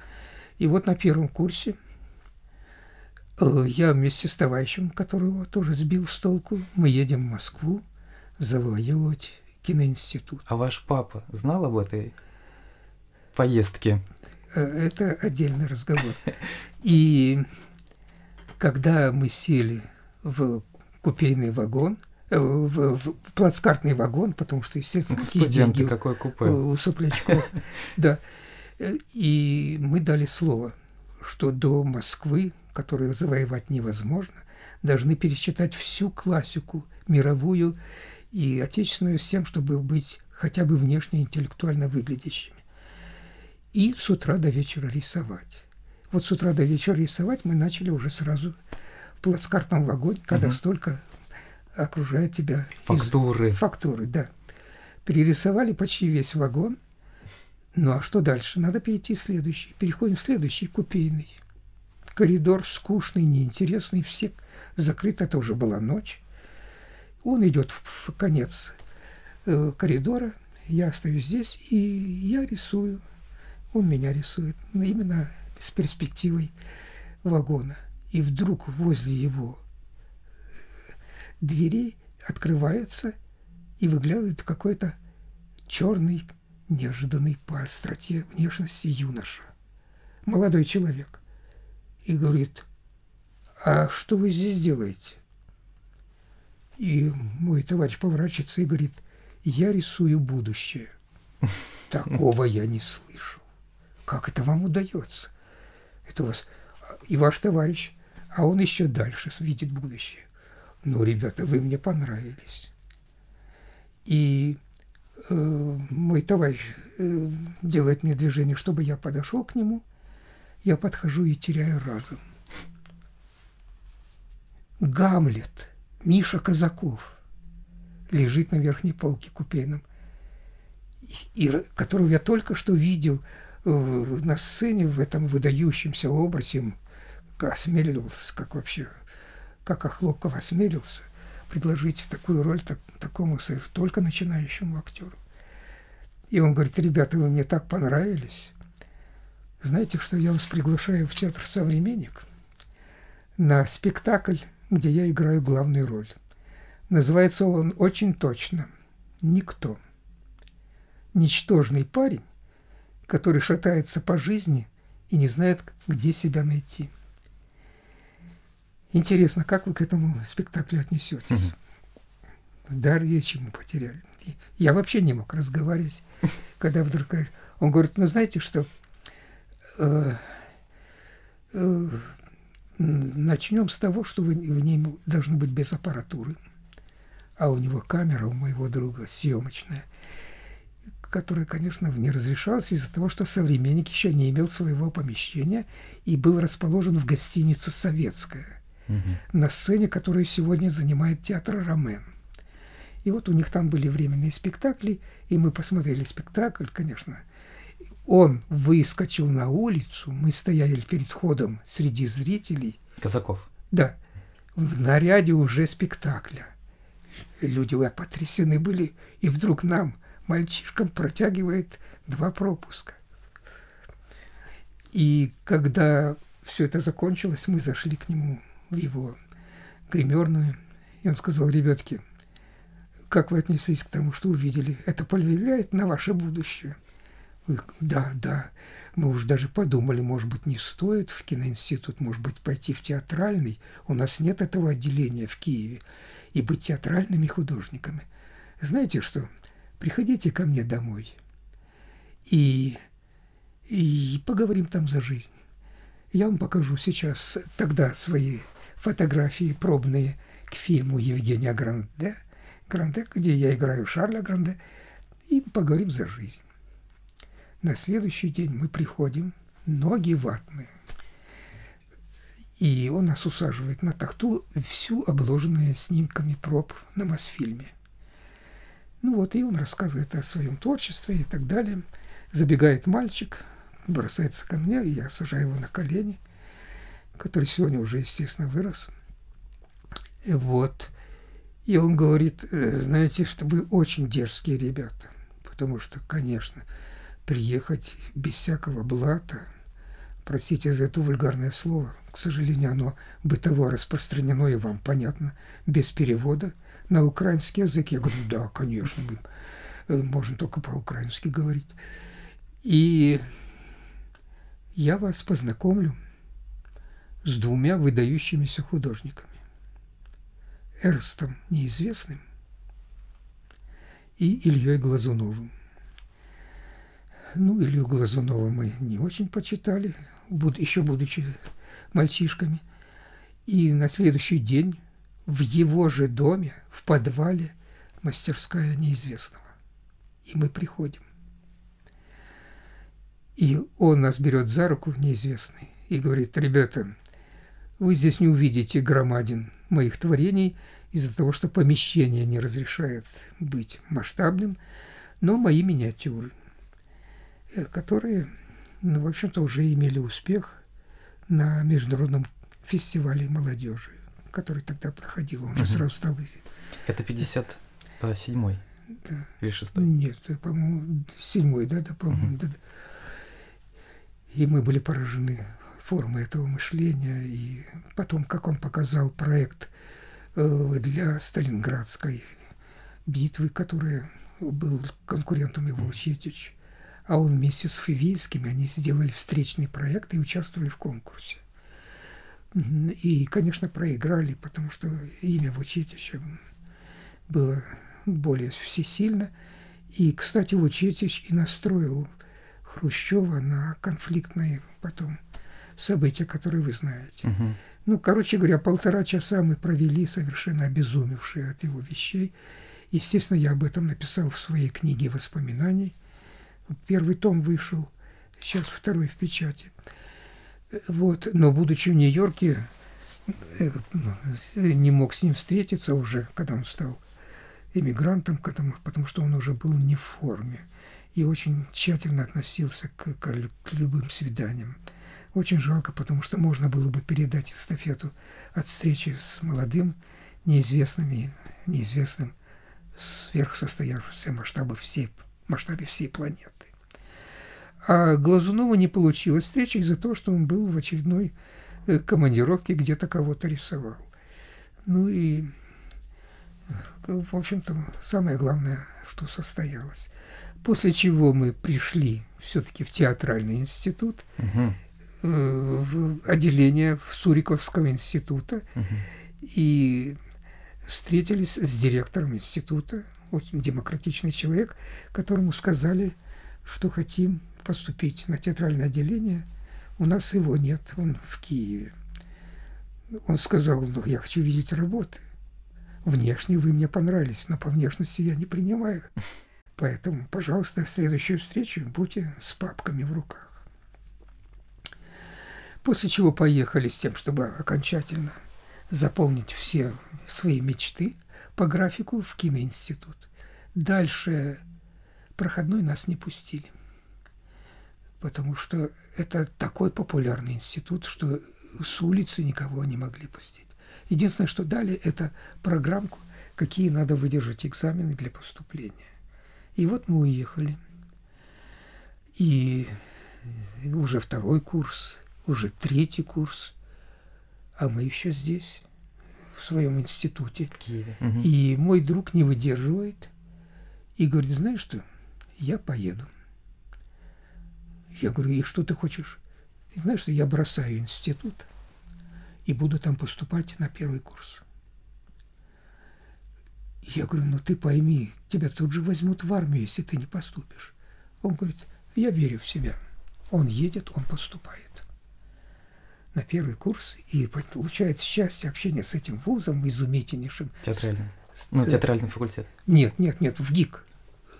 И вот на первом курсе я вместе с товарищем, которого тоже сбил с толку, мы едем в Москву завоевывать киноинститут. А ваш папа знал об этой поездке? Э, это отдельный разговор. И когда мы сели в купейный вагон – Э, в, в плацкартный вагон, потому что, естественно, ну, какие Студенты, деньги какое купе. у, у соплячков. Да. Э, и мы дали слово, что до Москвы, которую завоевать невозможно, должны пересчитать всю классику мировую и отечественную с тем, чтобы быть хотя бы внешне интеллектуально выглядящими. И с утра до вечера рисовать. Вот с утра до вечера рисовать мы начали уже сразу в плацкартном вагоне, когда угу. столько окружает тебя. Фактуры. Из... Фактуры, да. Перерисовали почти весь вагон. Ну а что дальше? Надо перейти в следующий. Переходим в следующий, купейный. Коридор скучный, неинтересный, все закрыты, это уже была ночь. Он идет в конец э, коридора, я остаюсь здесь, и я рисую. Он меня рисует, но именно с перспективой вагона. И вдруг возле его двери открывается, и выглядывает какой-то черный, неожиданный по остроте внешности юноша, молодой человек, и говорит, а что вы здесь делаете? И мой товарищ поворачивается и говорит, я рисую будущее. Такого я не слышал. Как это вам удается? Это у вас и ваш товарищ, а он еще дальше видит будущее ну, ребята, вы мне понравились. И э, мой товарищ э, делает мне движение, чтобы я подошел к нему. Я подхожу и теряю разум. Гамлет, Миша Казаков, лежит на верхней полке купейном, и, и, которого я только что видел э, на сцене в этом выдающемся образе, осмелился, как вообще как Охлопков осмелился предложить такую роль так, такому только начинающему актеру. И он говорит, ребята, вы мне так понравились. Знаете, что я вас приглашаю в театр «Современник» на спектакль, где я играю главную роль. Называется он очень точно Никто. Ничтожный парень, который шатается по жизни и не знает, где себя найти. Интересно, как вы к этому спектаклю отнесетесь? Дар речи мы потеряли. Я вообще не мог разговаривать, когда вдруг он говорит, ну знаете что, начнем с того, что в ней должны быть без аппаратуры, а у него камера у моего друга съемочная, которая, конечно, не разрешалась из-за того, что современник еще не имел своего помещения и был расположен в гостинице «Советская», угу. на сцене, которую сегодня занимает театр «Ромен». И вот у них там были временные спектакли, и мы посмотрели спектакль, конечно. Он выскочил на улицу, мы стояли перед входом среди зрителей. Казаков. Да, в наряде уже спектакля. Люди потрясены были, и вдруг нам, мальчишкам, протягивает два пропуска. И когда все это закончилось, мы зашли к нему в его гримерную, и он сказал, ребятки, как вы отнеслись к тому, что увидели? Это повлияет на ваше будущее? Да, да. Мы уж даже подумали, может быть, не стоит в киноинститут, может быть, пойти в театральный. У нас нет этого отделения в Киеве. И быть театральными художниками. Знаете что? Приходите ко мне домой. И, и поговорим там за жизнь. Я вам покажу сейчас тогда свои фотографии пробные к фильму Евгения Гранде – Гранде, где я играю Шарля Гранде, и поговорим за жизнь. На следующий день мы приходим, ноги ватные. И он нас усаживает на тахту, всю обложенную снимками проб на Мосфильме. Ну вот, и он рассказывает о своем творчестве и так далее. Забегает мальчик, бросается ко мне, и я сажаю его на колени, который сегодня уже, естественно, вырос. И вот – и он говорит, «Э, знаете, что вы очень дерзкие ребята, потому что, конечно, приехать без всякого блата, простите за это вульгарное слово, к сожалению, оно бытово распространено и вам понятно, без перевода на украинский язык. Я говорю, да, конечно, мы э, можем только по-украински говорить. И я вас познакомлю с двумя выдающимися художниками. Эрстом неизвестным и Ильей Глазуновым. Ну, Илью Глазунова мы не очень почитали, буд еще будучи мальчишками. И на следующий день в его же доме, в подвале, мастерская неизвестного. И мы приходим. И он нас берет за руку, неизвестный, и говорит, ребята, вы здесь не увидите громадин моих творений из-за того, что помещение не разрешает быть масштабным, но мои миниатюры, которые, ну, в общем-то, уже имели успех на международном фестивале молодежи, который тогда проходил, он угу. же сразу стал... Это 57-й да. или 6 -й? Нет, по-моему, седьмой, да, да, по-моему, угу. да, да. И мы были поражены формы этого мышления. И потом, как он показал проект э, для Сталинградской битвы, которая был конкурентом его Учетич, а он вместе с Фивейскими, они сделали встречный проект и участвовали в конкурсе. И, конечно, проиграли, потому что имя Вучетича было более всесильно. И, кстати, Вучетич и настроил Хрущева на конфликтные потом события, которые вы знаете. Угу. Ну, короче говоря, полтора часа мы провели, совершенно обезумевшие от его вещей. Естественно, я об этом написал в своей книге воспоминаний. Первый том вышел, сейчас второй в печати. Вот, но будучи в Нью-Йорке, э, не мог с ним встретиться уже, когда он стал эмигрантом, потому, что он уже был не в форме и очень тщательно относился к, к, любым свиданиям. Очень жалко, потому что можно было бы передать эстафету от встречи с молодым, неизвестным неизвестным сверхсостоявшимся масштаба всей, масштабе всей планеты. А Глазунова не получилось встреча из-за того, что он был в очередной э, командировке, где-то кого-то рисовал. Ну и, в общем-то, самое главное, что состоялось. После чего мы пришли все-таки в театральный институт, Угу. в отделение Суриковского института Угу. и встретились с директором института, очень демократичный человек, которому сказали, что хотим поступить на театральное отделение. У нас его нет, он в Киеве. Он сказал, ну, я хочу видеть работы. Внешне вы мне понравились, но по внешности я не принимаю. Поэтому, пожалуйста, в следующую встречу будьте с папками в руках. После чего поехали с тем, чтобы окончательно заполнить все свои мечты по графику в киноинститут. Дальше проходной нас не пустили, потому что это такой популярный институт, что с улицы никого не могли пустить. Единственное, что дали, это программку, какие надо выдержать экзамены для поступления. И вот мы уехали. И уже второй курс, уже третий курс, а мы еще здесь, в своем институте. В Киеве. Мгм. И мой друг не выдерживает и говорит, знаешь что, я поеду. Я говорю, и что ты хочешь? И знаешь, что я бросаю институт и буду там поступать на первый курс. Я говорю, ну ты пойми, тебя тут же возьмут в армию, если ты не поступишь. Он говорит, я верю в себя. Он едет, он поступает на первый курс и получает счастье общения с этим вузом изумительнейшим. Театральный. С- Ну, театральный факультет. Нет, нет, нет, в ГИК.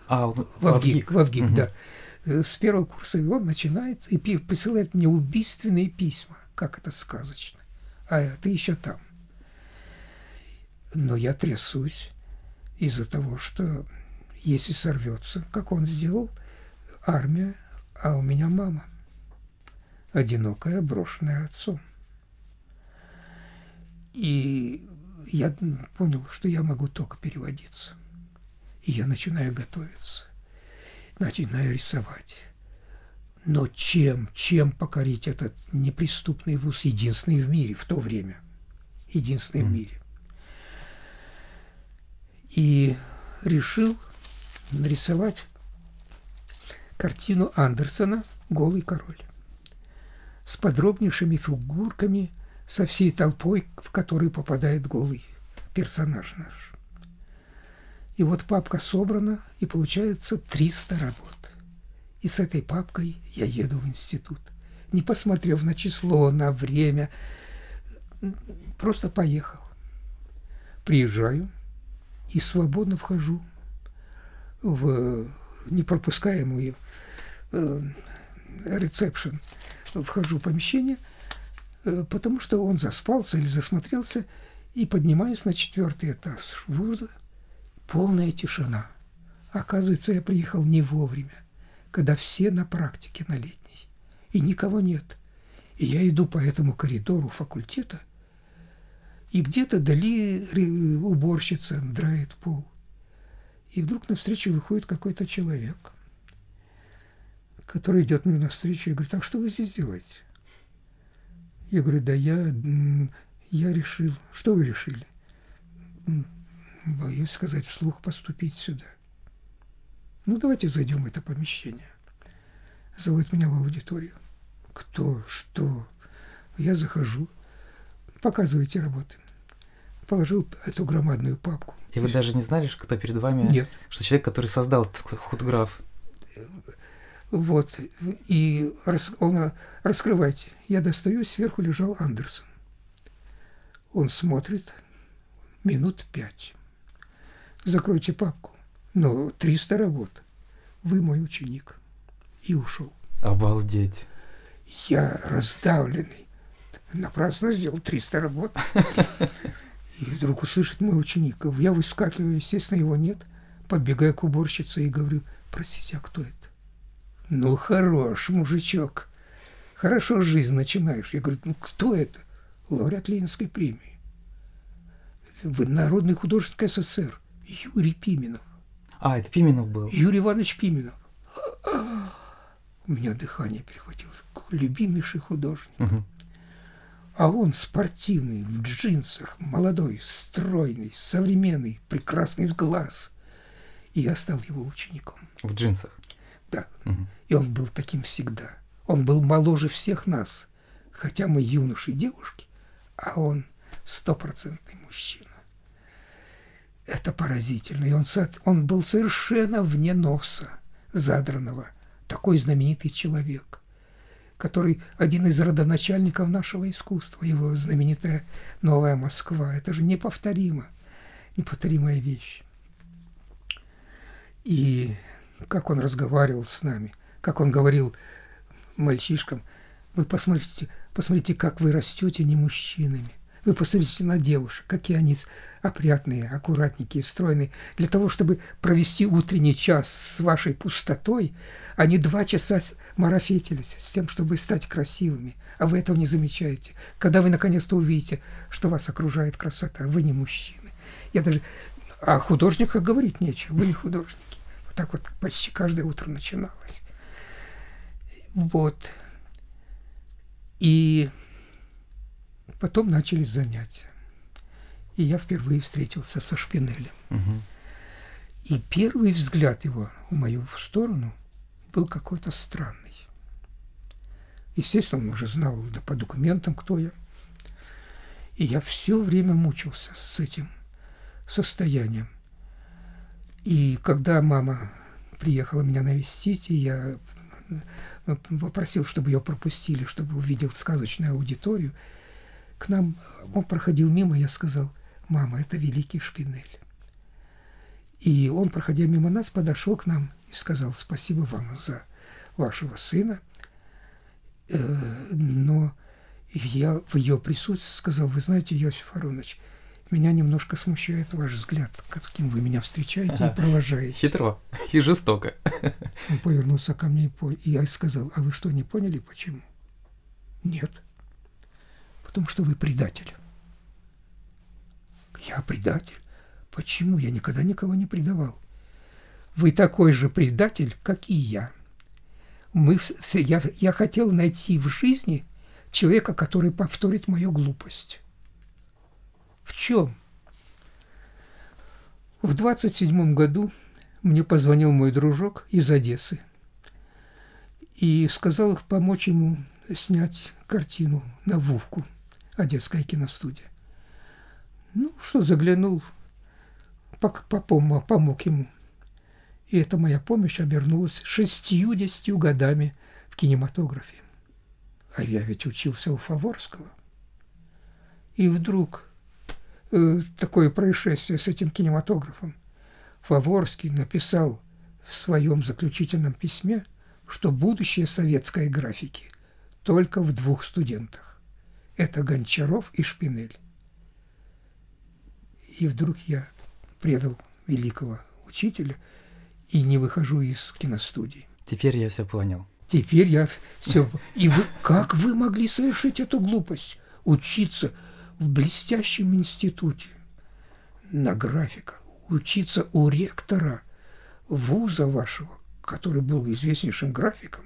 А, ну, В ВГИК, в ВГИК, Мгм. да. Э, С первого курса и он начинает и присылает мне убийственные письма. Как это сказочно. А ты еще там. Но я трясусь из-за того, что если сорвется, как он сделал, армия, а у меня мама. Одинокая, брошенная отцом. И я понял, что я могу только переводиться. И я начинаю готовиться, начинаю рисовать. Но чем, чем покорить этот неприступный вуз, единственный в мире в то время, единственный в Мгм. мире. И решил нарисовать картину Андерсона «Голый король» с подробнейшими фигурками, со всей толпой, в которую попадает голый персонаж наш. И вот папка собрана, и получается 300 работ. И с этой папкой я еду в институт. Не посмотрев на число, на время, просто поехал. Приезжаю и свободно вхожу в непропускаемую э, ресепшн. Вхожу в помещение, э, потому что он заспался или засмотрелся, и поднимаюсь на четвертый этаж вуза. Полная тишина. Оказывается, я приехал не вовремя, когда все на практике на летней, и никого нет. И я иду по этому коридору факультета, и где-то дали ре- уборщица драет пол. И вдруг навстречу выходит какой-то человек, который идет мне навстречу и говорит, так что вы здесь делаете? Я говорю, да я, я решил. Что вы решили? «М, Боюсь сказать вслух поступить сюда. Ну, давайте зайдем в это помещение. Зовут меня в аудиторию. Кто? Что? Я захожу. Показывайте работы. Положил эту громадную папку. И вы даже не знали, кто перед вами? Нет. Что человек, который создал этот ху- худограф. Вот. И рас- он, раскрывайте. Я достаю, сверху лежал Андерсон. Он смотрит минут пять. Закройте папку. Ну, 300 работ. Вы мой ученик. И ушел. Обалдеть. Я раздавленный. Напрасно сделал 300 работ. И вдруг услышит мой ученик. Я выскакиваю, естественно, его нет. Подбегаю к уборщице и говорю, простите, а кто это? Ну, хорош, мужичок. Хорошо жизнь начинаешь. Я говорю, ну, кто это? Лауреат Ленинской премии. Народный художник СССР. Юрий Пименов. А, это Пименов был. Юрий Иванович Пименов. У меня дыхание перехватило. Любимейший художник. Мгм. А он спортивный, в джинсах, молодой, стройный, современный, прекрасный в глаз. И я стал его учеником. В джинсах? И он был таким всегда. Он был моложе всех нас, хотя мы юноши и девушки, а он стопроцентный мужчина. Это поразительно. И он, он был совершенно вне носа задранного. Такой знаменитый человек, который один из родоначальников нашего искусства, его знаменитая «Новая Москва». Это же неповторимо, неповторимая вещь. И как он разговаривал с нами, как он говорил мальчишкам, вы посмотрите, посмотрите, как вы растете не мужчинами. Вы посмотрите на девушек, какие они опрятные, аккуратненькие, стройные. Для того, чтобы провести утренний час с вашей пустотой, они два часа марафетились с тем, чтобы стать красивыми. А вы этого не замечаете. Когда вы наконец-то увидите, что вас окружает красота, вы не мужчины. Я даже о художниках говорить нечего, вы не художники. Вот так вот почти каждое утро начиналось. Вот. И потом начались занятия. И я впервые встретился со Шпинелем. Угу. И первый взгляд его в мою сторону был какой-то странный. Естественно, он уже знал да, по документам, кто я. И я все время мучился с этим состоянием. И когда мама приехала меня навестить, и я попросил, чтобы ее пропустили, чтобы увидел сказочную аудиторию, к нам, он проходил мимо, я сказал, мама, это великий Шпинель. И он, проходя мимо нас, подошел к нам и сказал, спасибо вам за вашего сына. Э, но я в ее присутствии сказал, вы знаете, Иосиф Аронович, меня немножко смущает ваш взгляд, каким вы меня встречаете и провожаете. Хитро и жестоко. Он повернулся ко мне и я сказал, а вы что, не поняли, почему? Нет. Потому что вы предатель. Я предатель? Почему? Я никогда никого не предавал. Вы такой же предатель, как и я. Мы, я, я хотел найти в жизни человека, который повторит мою глупость. В чем? В 27 году мне позвонил мой дружок из Одессы и сказал помочь ему снять картину на Вувку, Одесская киностудия. Ну, что, заглянул, помог ему. И эта моя помощь обернулась шестьюдесятью годами в кинематографе. А я ведь учился у Фаворского. И вдруг Э, такое происшествие с этим кинематографом. Фаворский написал в своем заключительном письме, что будущее советской графики только в двух студентах. Это Гончаров и Шпинель. И вдруг я предал великого учителя и не выхожу из киностудии. Теперь я все понял. Теперь я все... И вы, как вы могли совершить эту глупость? Учиться в блестящем институте на графика, учиться у ректора вуза вашего, который был известнейшим графиком,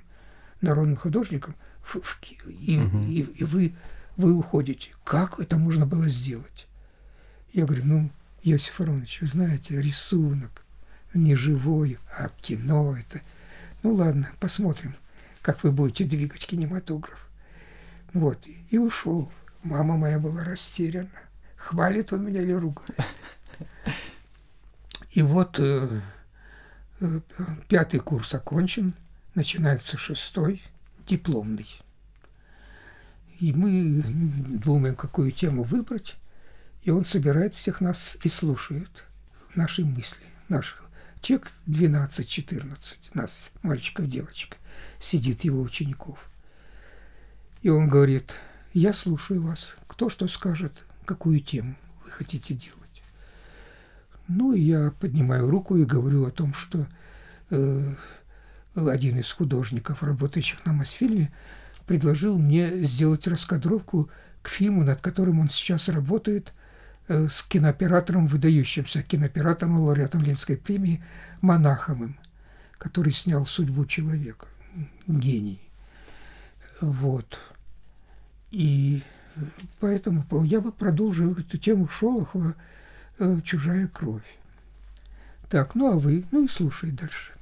народным художником, в, в, и, угу. и, и вы, вы уходите. Как это можно было сделать? Я говорю, ну, Иосиф Аронович, вы знаете, рисунок не живой, а кино это. Ну ладно, посмотрим, как вы будете двигать кинематограф. Вот, и ушел. Мама моя была растеряна. Хвалит он меня или ругает. И вот э, э, пятый курс окончен, начинается шестой, дипломный. И мы думаем, какую тему выбрать, и он собирает всех нас и слушает наши мысли, наших человек 12-14, нас, мальчиков, девочек, сидит его учеников. И он говорит, я слушаю вас. Кто что скажет, какую тему вы хотите делать. Ну, и я поднимаю руку и говорю о том, что э, один из художников, работающих на Мосфильме, предложил мне сделать раскадровку к фильму, над которым он сейчас работает, э, с кинооператором, выдающимся кинооператором, лауреатом Ленинской премии Монаховым, который снял «Судьбу человека». Гений. Вот. И поэтому я бы продолжил эту тему Шолохова «Чужая кровь». Так, ну а вы? Ну и слушай дальше.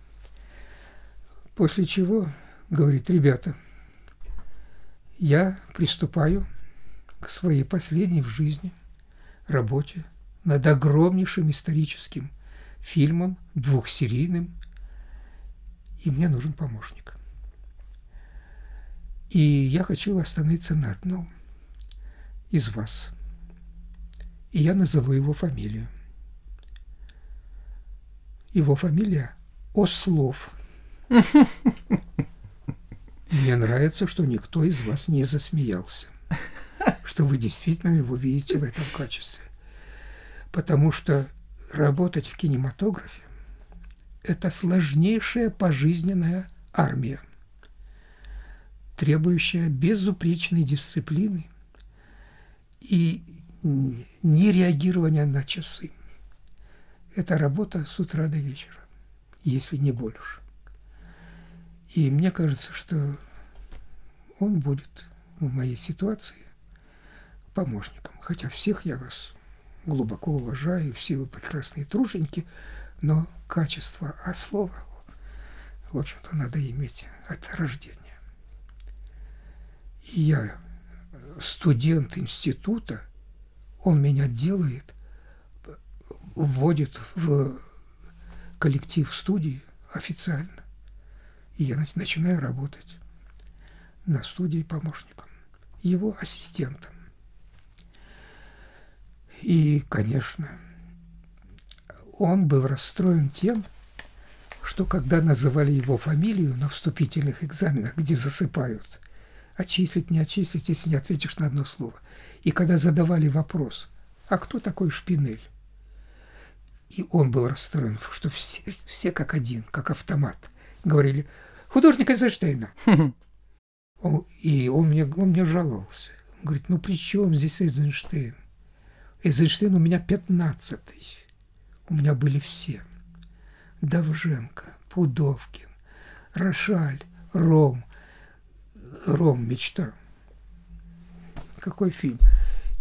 После чего говорит, ребята, я приступаю к своей последней в жизни работе над огромнейшим историческим фильмом, двухсерийным, и мне нужен помощник. И я хочу остановиться на одном из вас. И я назову его фамилию. Его фамилия Ослов. Мне нравится, что никто из вас не засмеялся, что вы действительно его видите в этом качестве. Потому что работать в кинематографе – это сложнейшая пожизненная армия, требующая безупречной дисциплины и нереагирования на часы. Это работа с утра до вечера, если не больше. И мне кажется, что он будет в моей ситуации помощником. Хотя всех я вас глубоко уважаю, все вы прекрасные труженики, но качество а слова, в общем-то, надо иметь от рождения. И я студент института, он меня делает, вводит в коллектив студии официально. И я начинаю работать на студии помощником, его ассистентом. И, конечно, он был расстроен тем, что когда называли его фамилию на вступительных экзаменах, где засыпают, отчислить, не отчислить, если не ответишь на одно слово. И когда задавали вопрос, а кто такой Шпинель? И он был расстроен, что все, все как один, как автомат, говорили, художник Эйзенштейна. И он мне, он мне жаловался. Он говорит, ну при чем здесь Эйзенштейн? Эйзенштейн у меня пятнадцатый. У меня были все. Давженко, Пудовкин, Рошаль, Ром. Ром, мечта. Какой фильм.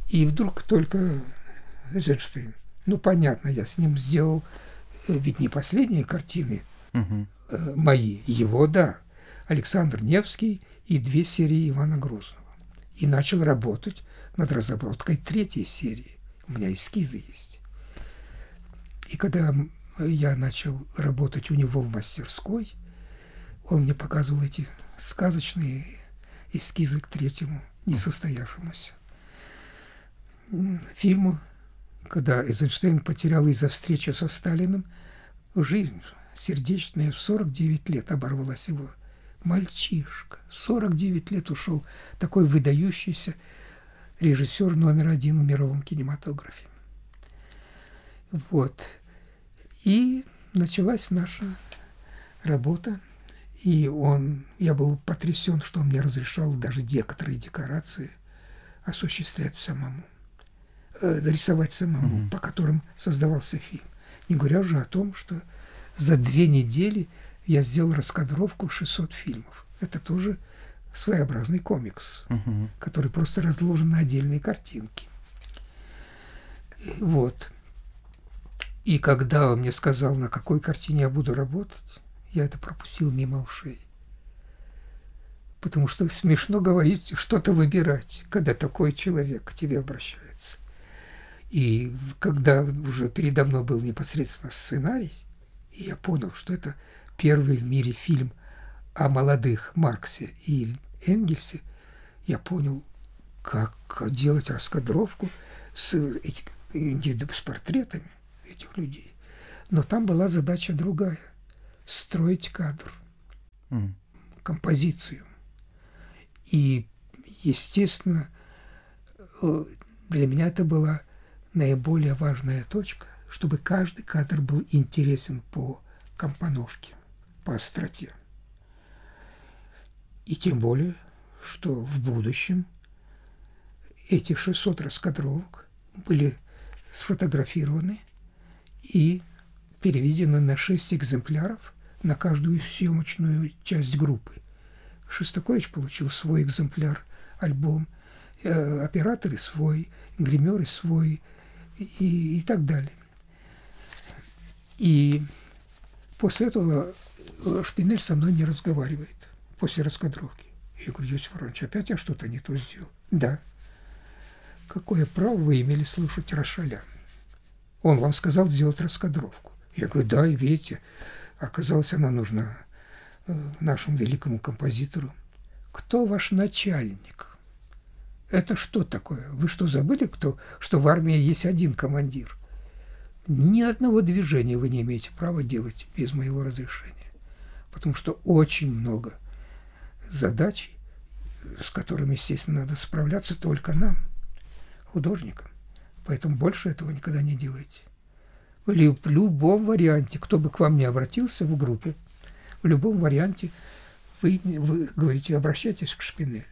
И вдруг только Эйзенштейн. Ну, понятно, я с ним сделал, э, ведь не последние картины угу. мои, его, да, Александр Невский и две серии Ивана Грозного. И начал работать над разработкой третьей серии. У меня эскизы есть. И когда я начал работать у него в мастерской, он мне показывал эти сказочные эскизы к третьему несостоявшемуся фильму когда Эйзенштейн потерял из-за встречи со Сталиным жизнь сердечная, в 49 лет оборвалась его. Мальчишка, 49 лет ушел, такой выдающийся режиссер номер один в мировом кинематографе. Вот. И началась наша работа. И он, я был потрясен, что он мне разрешал даже некоторые декорации осуществлять самому э, рисовать самому, угу. по которым создавался фильм. Не говоря уже о том, что за две недели я сделал раскадровку 600 фильмов. Это тоже своеобразный комикс, угу. который просто разложен на отдельные картинки. Вот. И когда он мне сказал, на какой картине я буду работать, я это пропустил мимо ушей. Потому что смешно говорить, что-то выбирать, когда такой человек к тебе обращается. И когда уже передо мной был непосредственно сценарий, и я понял, что это первый в мире фильм о молодых Марксе и Энгельсе, я понял, как делать раскадровку с, этих, с портретами этих людей. Но там была задача другая – строить кадр, mm. композицию. И, естественно, э, для меня это была наиболее важная точка, чтобы каждый кадр был интересен по компоновке, по остроте. И тем более, что в будущем эти 600 раскадровок были сфотографированы и переведены на 6 экземпляров на каждую съемочную часть группы. Шостакович получил свой экземпляр, альбом, э, операторы свой, гримеры свой, и, и так далее. И после этого э, Шпинель со мной не разговаривает, после раскадровки. Я говорю, Йосиф Иванович, опять я что-то не то сделал? Да. Какое право вы имели слушать Рошаля? Он вам сказал сделать раскадровку. Я говорю, да, и видите, оказалось, она нужна э, нашему великому композитору. Кто ваш начальник? Это что такое? Вы что, забыли, кто, что в армии есть один командир? Ни одного движения вы не имеете права делать без моего разрешения. Потому что очень много задач, с которыми, естественно, надо справляться только нам, художникам. Поэтому больше этого никогда не делайте. В любом варианте, кто бы к вам не обратился в группе, в любом варианте вы, вы говорите, обращайтесь к Шпинелю.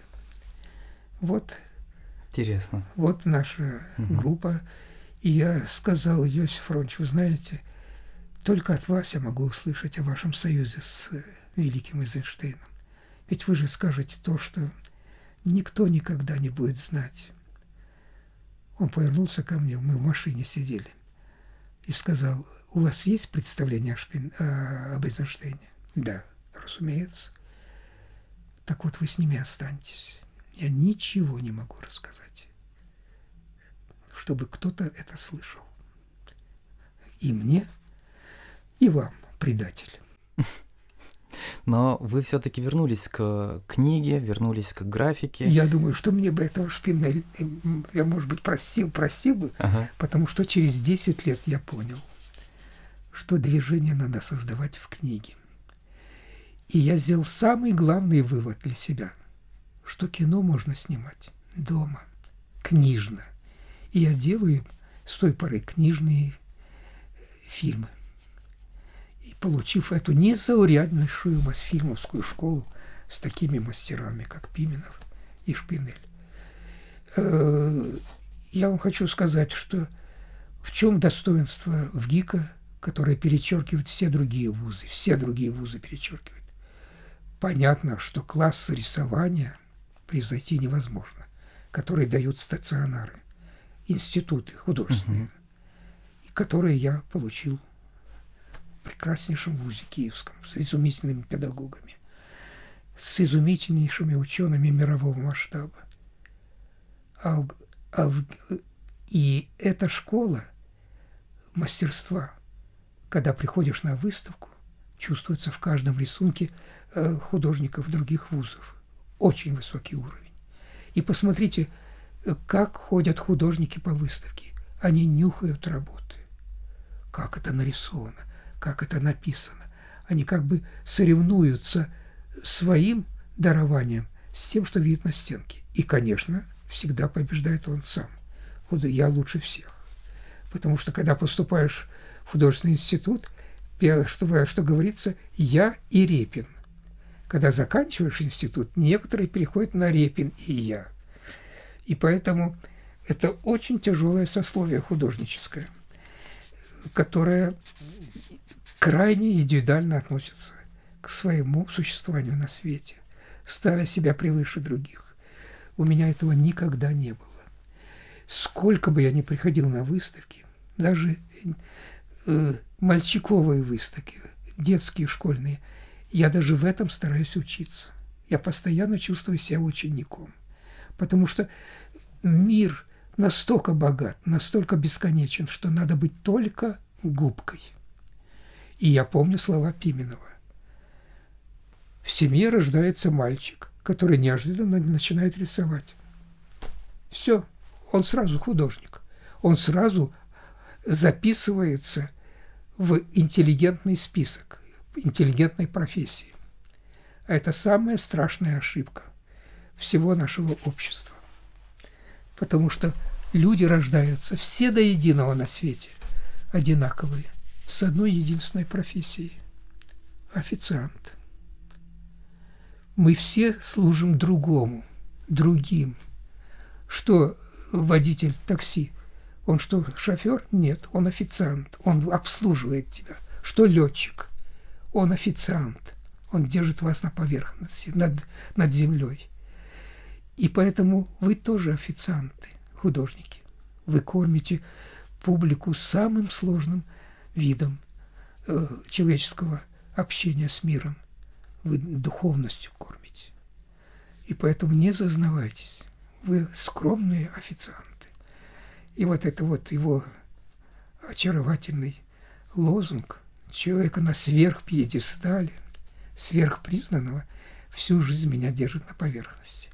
Вот. Интересно. Вот наша угу. группа. И я сказал, Иосиф Фронч, вы знаете, только от вас я могу услышать о вашем союзе с э, великим Эйзенштейном. Ведь вы же скажете то, что никто никогда не будет знать. Он повернулся ко мне, мы в машине сидели, и сказал, у вас есть представление о Шпин... о... об Эйзенштейне? Да, разумеется. Так вот, вы с ними останетесь. Я ничего не могу рассказать, чтобы кто-то это слышал. И мне, и вам, предатель. Но вы все-таки вернулись к книге, вернулись к графике. Я думаю, что мне бы этого Шпинель, я, может быть, простил, простил бы, ага. потому что через 10 лет я понял, что движение надо создавать в книге. И я сделал самый главный вывод для себя, что кино можно снимать дома, книжно. И я делаю с той поры книжные фильмы. И получив эту незауряднейшую Мосфильмовскую школу с такими мастерами, как Пименов и Шпинель, э, я вам хочу сказать, что в чем достоинство в ГИКа, которое перечеркивает все другие вузы, все другие вузы перечеркивает понятно, что класс рисования превзойти невозможно, который дают стационары, институты художественные, угу. которые я получил прекраснейшем вузе киевском, с изумительными педагогами, с изумительнейшими учеными мирового масштаба. А, а в, и эта школа мастерства, когда приходишь на выставку, чувствуется в каждом рисунке Э, художников других вузов. Очень высокий уровень. И посмотрите, э, как ходят художники по выставке. Они нюхают работы. Как это нарисовано, как это написано. Они как бы соревнуются своим дарованием с тем, что видит на стенке. И, конечно, всегда побеждает он сам. Вот я лучше всех. Потому что, когда поступаешь в художественный институт, что, что говорится, я и Репин – когда заканчиваешь институт, некоторые переходят на Репин и я. И поэтому это очень тяжелое сословие художническое, которое крайне индивидуально относится к своему существованию на свете, ставя себя превыше других. У меня этого никогда не было. Сколько бы я ни приходил на выставки, даже э, мальчиковые выставки, детские, школьные – я даже в этом стараюсь учиться. Я постоянно чувствую себя учеником. Потому что мир настолько богат, настолько бесконечен, что надо быть только губкой. И я помню слова Пименова. В семье рождается мальчик, который неожиданно начинает рисовать. Все, он сразу художник. Он сразу записывается в интеллигентный список интеллигентной профессии. А это самая страшная ошибка всего нашего общества. Потому что люди рождаются все до единого на свете одинаковые, с одной единственной профессией – официант. Мы все служим другому, другим. Что водитель такси? Он что, шофер? Нет, он официант, он обслуживает тебя. Что летчик? Он официант, он держит вас на поверхности, над, над землей. И поэтому вы тоже официанты, художники. Вы кормите публику самым сложным видом э, человеческого общения с миром. Вы духовностью кормите. И поэтому не зазнавайтесь. Вы скромные официанты. И вот это вот его очаровательный лозунг человека на сверхпьедестале, сверхпризнанного, всю жизнь меня держит на поверхности.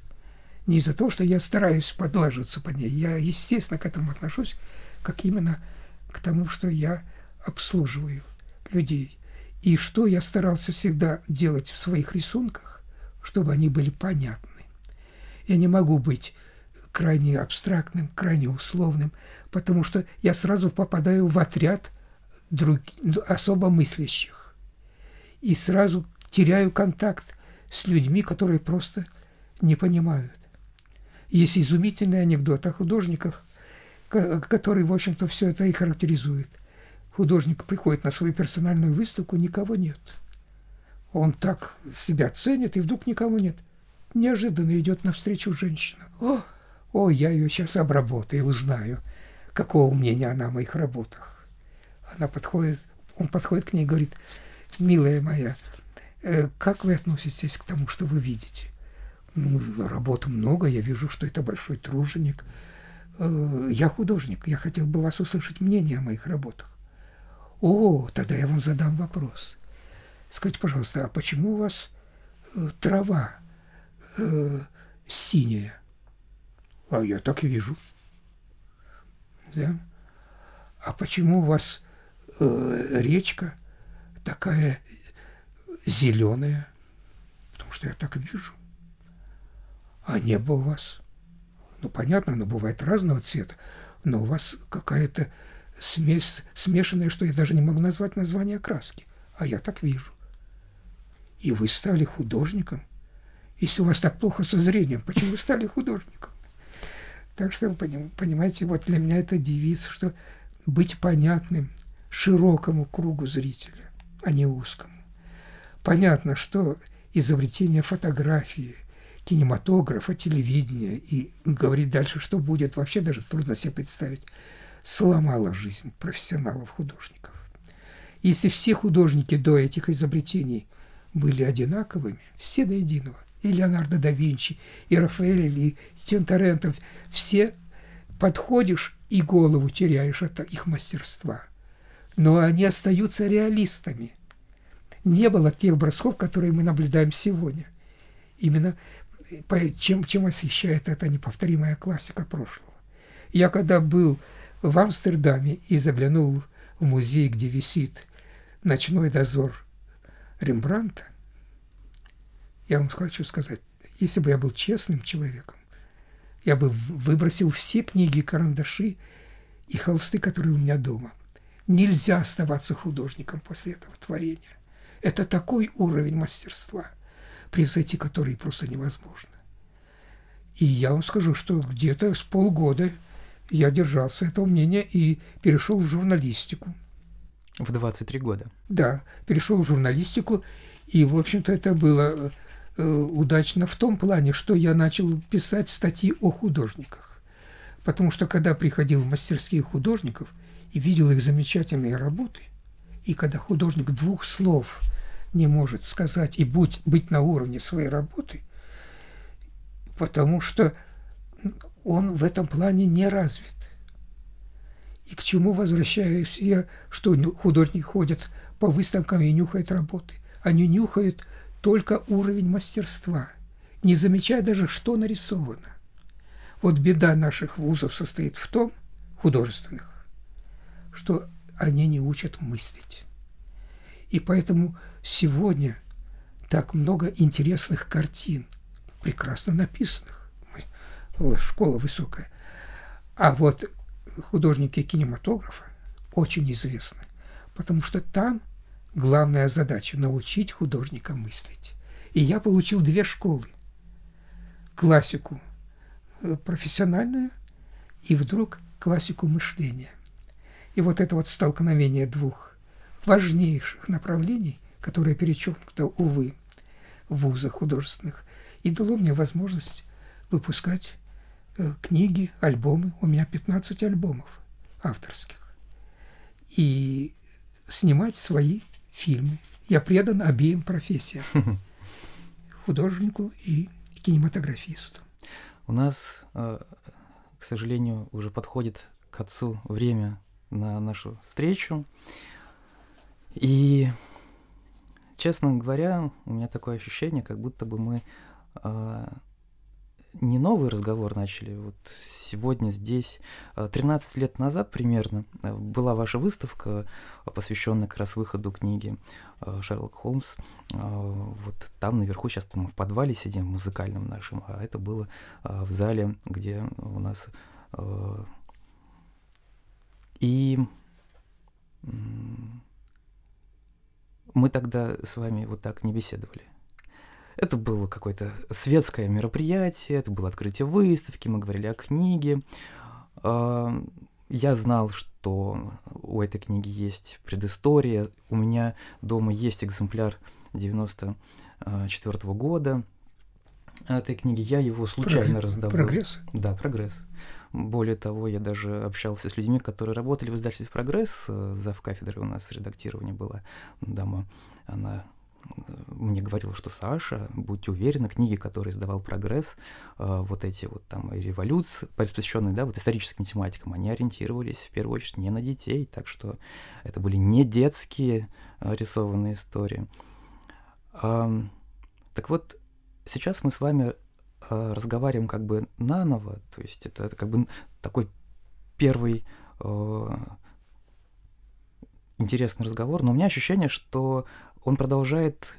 Не из-за того, что я стараюсь подлаживаться под ней. Я, естественно, к этому отношусь, как именно к тому, что я обслуживаю людей. И что я старался всегда делать в своих рисунках, чтобы они были понятны. Я не могу быть крайне абстрактным, крайне условным, потому что я сразу попадаю в отряд друг, особо мыслящих. И сразу теряю контакт с людьми, которые просто не понимают. Есть изумительный анекдот о художниках, который, в общем-то, все это и характеризует. Художник приходит на свою персональную выставку, никого нет. Он так себя ценит, и вдруг никого нет. Неожиданно идет навстречу женщина. О, о, я ее сейчас обработаю и узнаю, какого мнения она о моих работах. Она подходит, он подходит к ней и говорит, милая моя, э, как вы относитесь к тому, что вы видите? Ну, работы много, я вижу, что это большой труженик. Э, я художник, я хотел бы вас услышать мнение о моих работах. О, тогда я вам задам вопрос. Скажите, пожалуйста, а почему у вас э, трава э, синяя? А я так и вижу. Да? А почему у вас э, речка такая зеленая? Потому что я так вижу. А небо у вас? Ну, понятно, оно бывает разного цвета, но у вас какая-то смесь смешанная, что я даже не могу назвать название краски. А я так вижу. И вы стали художником? Если у вас так плохо со зрением, почему вы стали художником? Так что, понимаете, вот для меня это девиз, что быть понятным широкому кругу зрителя, а не узкому. Понятно, что изобретение фотографии, кинематографа, телевидения и говорить дальше, что будет, вообще даже трудно себе представить, сломало жизнь профессионалов-художников. Если все художники до этих изобретений были одинаковыми, все до единого, и Леонардо да Винчи, и Рафаэль, и Тинторентов, все подходишь и голову теряешь от их мастерства. Но они остаются реалистами. Не было тех бросков, которые мы наблюдаем сегодня. Именно чем, чем освещает эта неповторимая классика прошлого. Я когда был в Амстердаме и заглянул в музей, где висит «Ночной дозор» Рембранта, я вам хочу сказать, если бы я был честным человеком, я бы выбросил все книги, карандаши и холсты, которые у меня дома. Нельзя оставаться художником после этого творения. Это такой уровень мастерства, превзойти который просто невозможно. И я вам скажу, что где-то с полгода я держался этого мнения и перешел в журналистику. В 23 года? Да, перешел в журналистику, и, в общем-то, это было э, удачно в том плане, что я начал писать статьи о художниках. Потому что, когда приходил в мастерские художников и видел их замечательные работы, и когда художник двух слов не может сказать и будь, быть на уровне своей работы, потому что он в этом плане не развит. И к чему возвращаюсь я, что художники ходят по выставкам и нюхают работы. Они нюхают только уровень мастерства, не замечая даже, что нарисовано. Вот беда наших вузов состоит в том, художественных, что они не учат мыслить. И поэтому сегодня так много интересных картин, прекрасно написанных, школа высокая. А вот художники кинематографа очень известны, потому что там главная задача – научить художника мыслить. И я получил две школы. Классику э, профессиональную и вдруг классику мышления. И вот это вот столкновение двух важнейших направлений, которое перечеркнуто, увы, в вузах художественных, и дало мне возможность выпускать книги, альбомы. У меня 15 альбомов авторских. И снимать свои фильмы. Я предан обеим профессиям. Художнику и кинематографисту. У нас, э, к сожалению, уже подходит к отцу время на нашу встречу. И, честно говоря, у меня такое ощущение, как будто бы мы э, не новый разговор начали. Вот сегодня здесь, 13 э, лет назад примерно, э, была ваша выставка, посвященная как раз выходу книги э, Шерлок Холмс. Вот там наверху, сейчас мы в подвале сидим, в музыкальном нашем, а это было в зале, где у нас... И мы тогда с вами вот так не беседовали. Это было какое-то светское мероприятие, это было открытие выставки, мы говорили о книге. А, я знал, что у этой книги есть предыстория. У меня дома есть экземпляр 94 -го года этой книги. Я его случайно Прогресс. раздобыл. Прогресс? Да, прогресс. Более того, я даже общался с людьми, которые работали в издательстве «Прогресс». Зав кафедры у нас редактирование была дама. Она мне говорил, что Саша, будьте уверены, книги, которые издавал «Прогресс», э, вот эти вот там революции, посвященные, да, вот историческим тематикам, они ориентировались в первую очередь не на детей, так что это были не детские э, рисованные истории. Так вот, сейчас мы с вами э, разговариваем как бы наново, то есть это, это как бы такой первый интересный разговор, но у меня ощущение, что он продолжает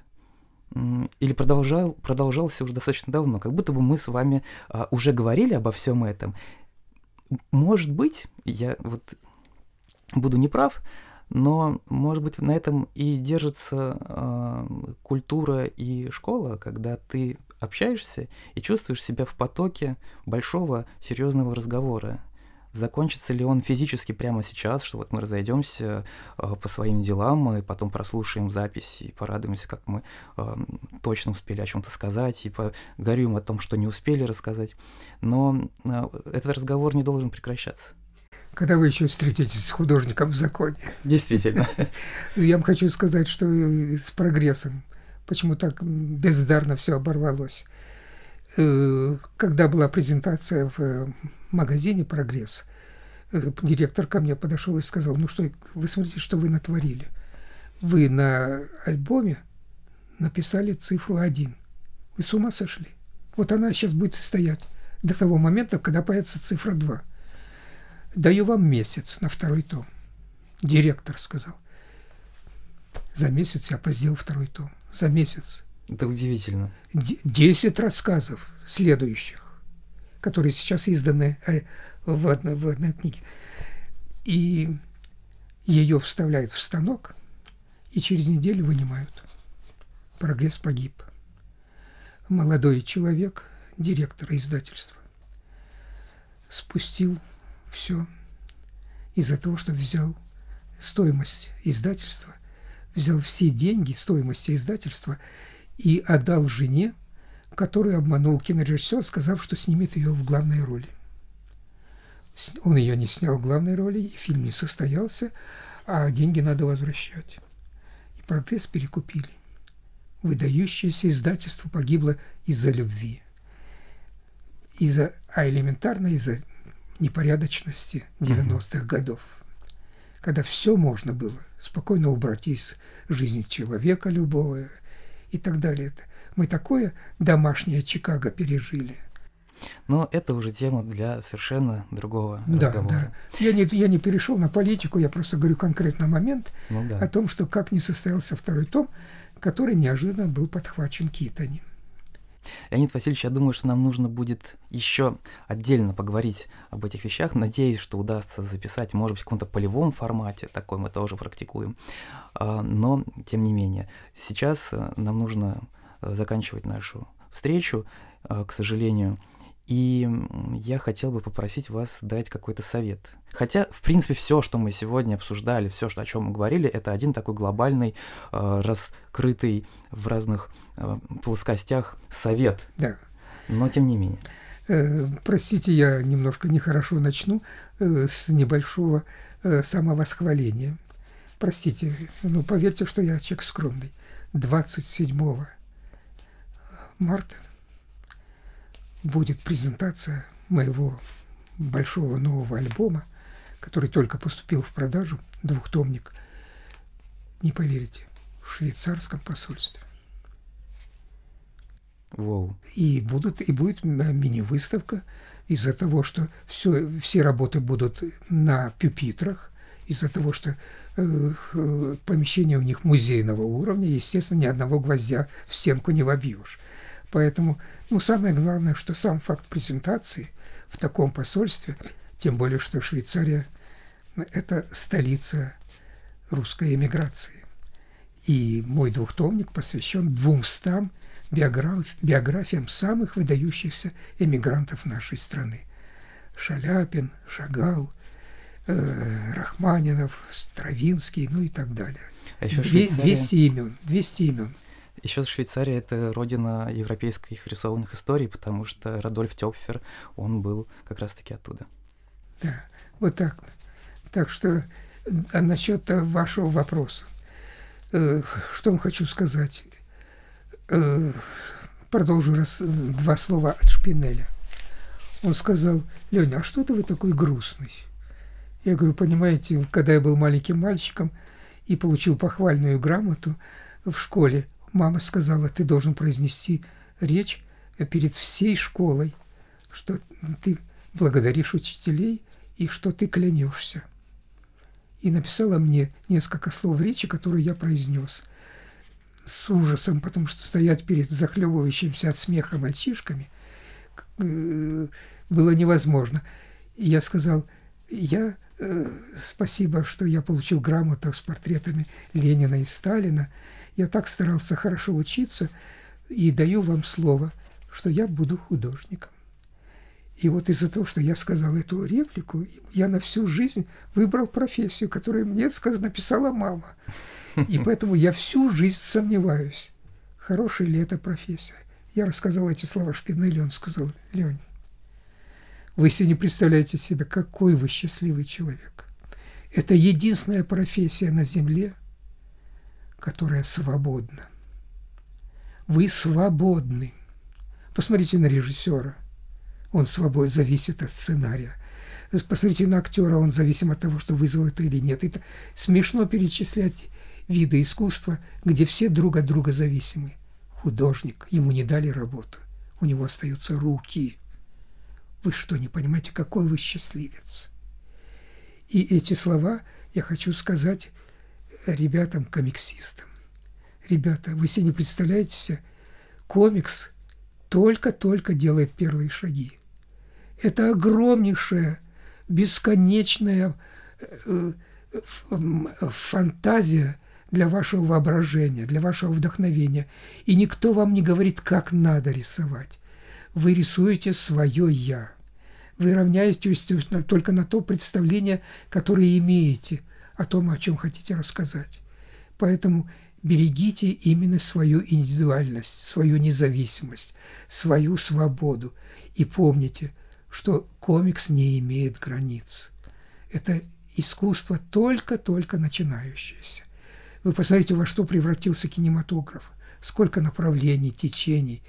или продолжал, продолжался уже достаточно давно, как будто бы мы с вами а, уже говорили обо всем этом. Может быть, я вот буду неправ, но, может быть, на этом и держится э, культура и школа, когда ты общаешься и чувствуешь себя в потоке большого серьезного разговора закончится ли он физически прямо сейчас, что вот мы разойдемся э, по своим делам, и потом прослушаем запись и порадуемся, как мы э, точно успели о чем-то сказать, и поговорим о том, что не успели рассказать. Но э, этот разговор не должен прекращаться. Когда вы еще встретитесь с художником в законе. Действительно. Я вам хочу сказать, что с прогрессом, почему так бездарно все оборвалось. Э, когда была презентация в э, магазине «Прогресс», э, директор ко мне подошел и сказал, ну что, вы смотрите, что вы натворили. Вы на альбоме написали цифру один. Вы с ума сошли? Вот она сейчас будет стоять до того момента, когда появится цифра 2. Даю вам месяц на второй том. Директор сказал. За месяц я поздел второй том. За месяц. Это удивительно. Десять рассказов следующих, которые сейчас изданы э, в одной, в одной книге. И ее вставляют в станок, и через неделю вынимают. Прогресс погиб. Молодой человек, директор издательства, спустил все из-за того, что взял стоимость издательства, взял все деньги стоимости издательства и отдал жене, которую обманул кинорежиссер, сказав, что снимет ее в главной роли. Он ее не снял в главной роли, и фильм не состоялся, а деньги надо возвращать. И прогресс перекупили. Выдающееся издательство погибло из-за любви. Из-за, а элементарно из-за непорядочности 90-х годов, когда все можно было спокойно убрать из жизни человека любого, и так далее. Мы такое домашнее Чикаго пережили. Но это уже тема для совершенно другого да, разговора. Да. Я не, я не перешел на политику, я просто говорю конкретно момент ну, да. о том, что как не состоялся второй том, который неожиданно был подхвачен Китани. Леонид Васильевич, я думаю, что нам нужно будет еще отдельно поговорить об этих вещах. Надеюсь, что удастся записать, может быть, в каком-то полевом формате, такой мы тоже практикуем. А, но, тем не менее, сейчас э, нам нужно э, заканчивать нашу встречу, э, к сожалению. И я хотел бы попросить вас дать какой-то совет. Хотя, в принципе, все, что мы сегодня обсуждали, все, о чем мы говорили, это один такой глобальный, э, раскрытый в разных э, плоскостях совет. Да. Но тем не менее. Э, простите, я немножко нехорошо начну с небольшого самовосхваления. простите, ну поверьте, что я человек скромный. 27 марта будет презентация моего большого нового альбома, который только поступил в продажу, двухтомник. Не поверите, в швейцарском посольстве. Воу. И, будут, и будет мини-выставка из-за того, что все, все работы будут на пюпитрах, из-за того, что э, помещение у них музейного уровня, естественно, ни одного гвоздя в стенку не вобьешь. Поэтому, ну, самое главное, что сам факт презентации в таком посольстве, тем более, что Швейцария – это столица русской эмиграции. И мой двухтомник посвящен двумстам биограф, биографиям самых выдающихся эмигрантов нашей страны. Шаляпин, Шагал, э, Рахманинов, Стравинский, ну и так далее. А еще Две, Швейцария... 200 имен, 200 имен. Еще Швейцария — это родина европейских рисованных историй, потому что Радольф Тёпфер, он был как раз-таки оттуда. Да, вот так. Так что а насчет вашего вопроса. Э, что вам хочу сказать? Э, продолжу раз два слова от Шпинеля. Он сказал, Леня, а что ты вы такой грустный? Я говорю, понимаете, когда я был маленьким мальчиком и получил похвальную грамоту в школе, мама сказала, ты должен произнести речь перед всей школой, что ты благодаришь учителей и что ты клянешься. И написала мне несколько слов речи, которые я произнес с ужасом, потому что стоять перед захлебывающимся от смеха мальчишками э, было невозможно. И я сказал, я э, спасибо, что я получил грамоту с портретами Ленина и Сталина. Я так старался хорошо учиться и даю вам слово, что я буду художником. И вот из-за того, что я сказал эту реплику, я на всю жизнь выбрал профессию, которую мне написала мама. И поэтому я всю жизнь сомневаюсь, хорошая ли эта профессия. Я рассказал эти слова Шпинелли, он сказал, Лень, вы себе не представляете себе, какой вы счастливый человек. Это единственная профессия на Земле, которая свободна. Вы свободны. Посмотрите на режиссера. Он свободен, зависит от сценария. Посмотрите на актера, он зависим от того, что вызовет или нет. Это смешно перечислять виды искусства, где все друг от друга зависимы. Художник, ему не дали работу, у него остаются руки. Вы что, не понимаете, какой вы счастливец? И эти слова я хочу сказать ребятам-комиксистам. Ребята, вы себе не представляете себе, комикс только-только делает первые шаги. Это огромнейшая, бесконечная э, фантазия для вашего воображения, для вашего вдохновения. И никто вам не говорит, как надо рисовать. Вы рисуете свое «я». Вы равняетесь только на то представление, которое имеете о том, о чем хотите рассказать. Поэтому берегите именно свою индивидуальность, свою независимость, свою свободу. И помните, что комикс не имеет границ. Это искусство только-только начинающееся. Вы посмотрите, во что превратился кинематограф. Сколько направлений, течений.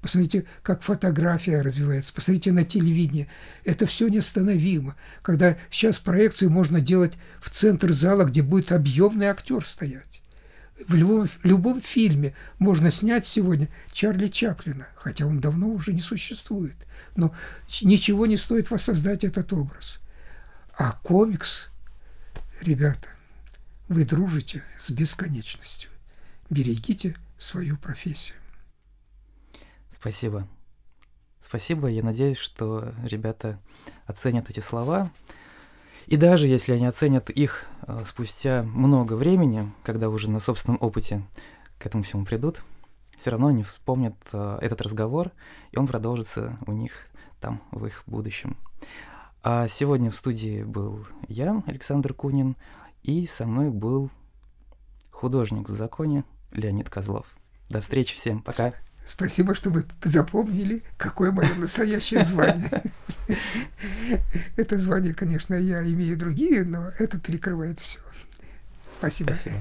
Посмотрите, как фотография развивается. Посмотрите на телевидение. Это все неостановимо. Когда сейчас проекции можно делать в центр зала, где будет объемный актер стоять. В любом, в любом фильме можно снять сегодня Чарли Чаплина, хотя он давно уже не существует. Но ничего не стоит воссоздать этот образ. А комикс, ребята, вы дружите с бесконечностью. Берегите свою профессию. Спасибо. Спасибо. Я надеюсь, что ребята оценят эти слова. И даже если они оценят их э, спустя много времени, когда уже на собственном опыте к этому всему придут, все равно они вспомнят э, этот разговор, и он продолжится у них там, в их будущем. А сегодня в студии был я, Александр Кунин, и со мной был художник в законе Леонид Козлов. До встречи всем. Пока. Спасибо, что вы запомнили, какое мое настоящее звание. Это звание, конечно, я имею другие, но это перекрывает все. Спасибо. Спасибо.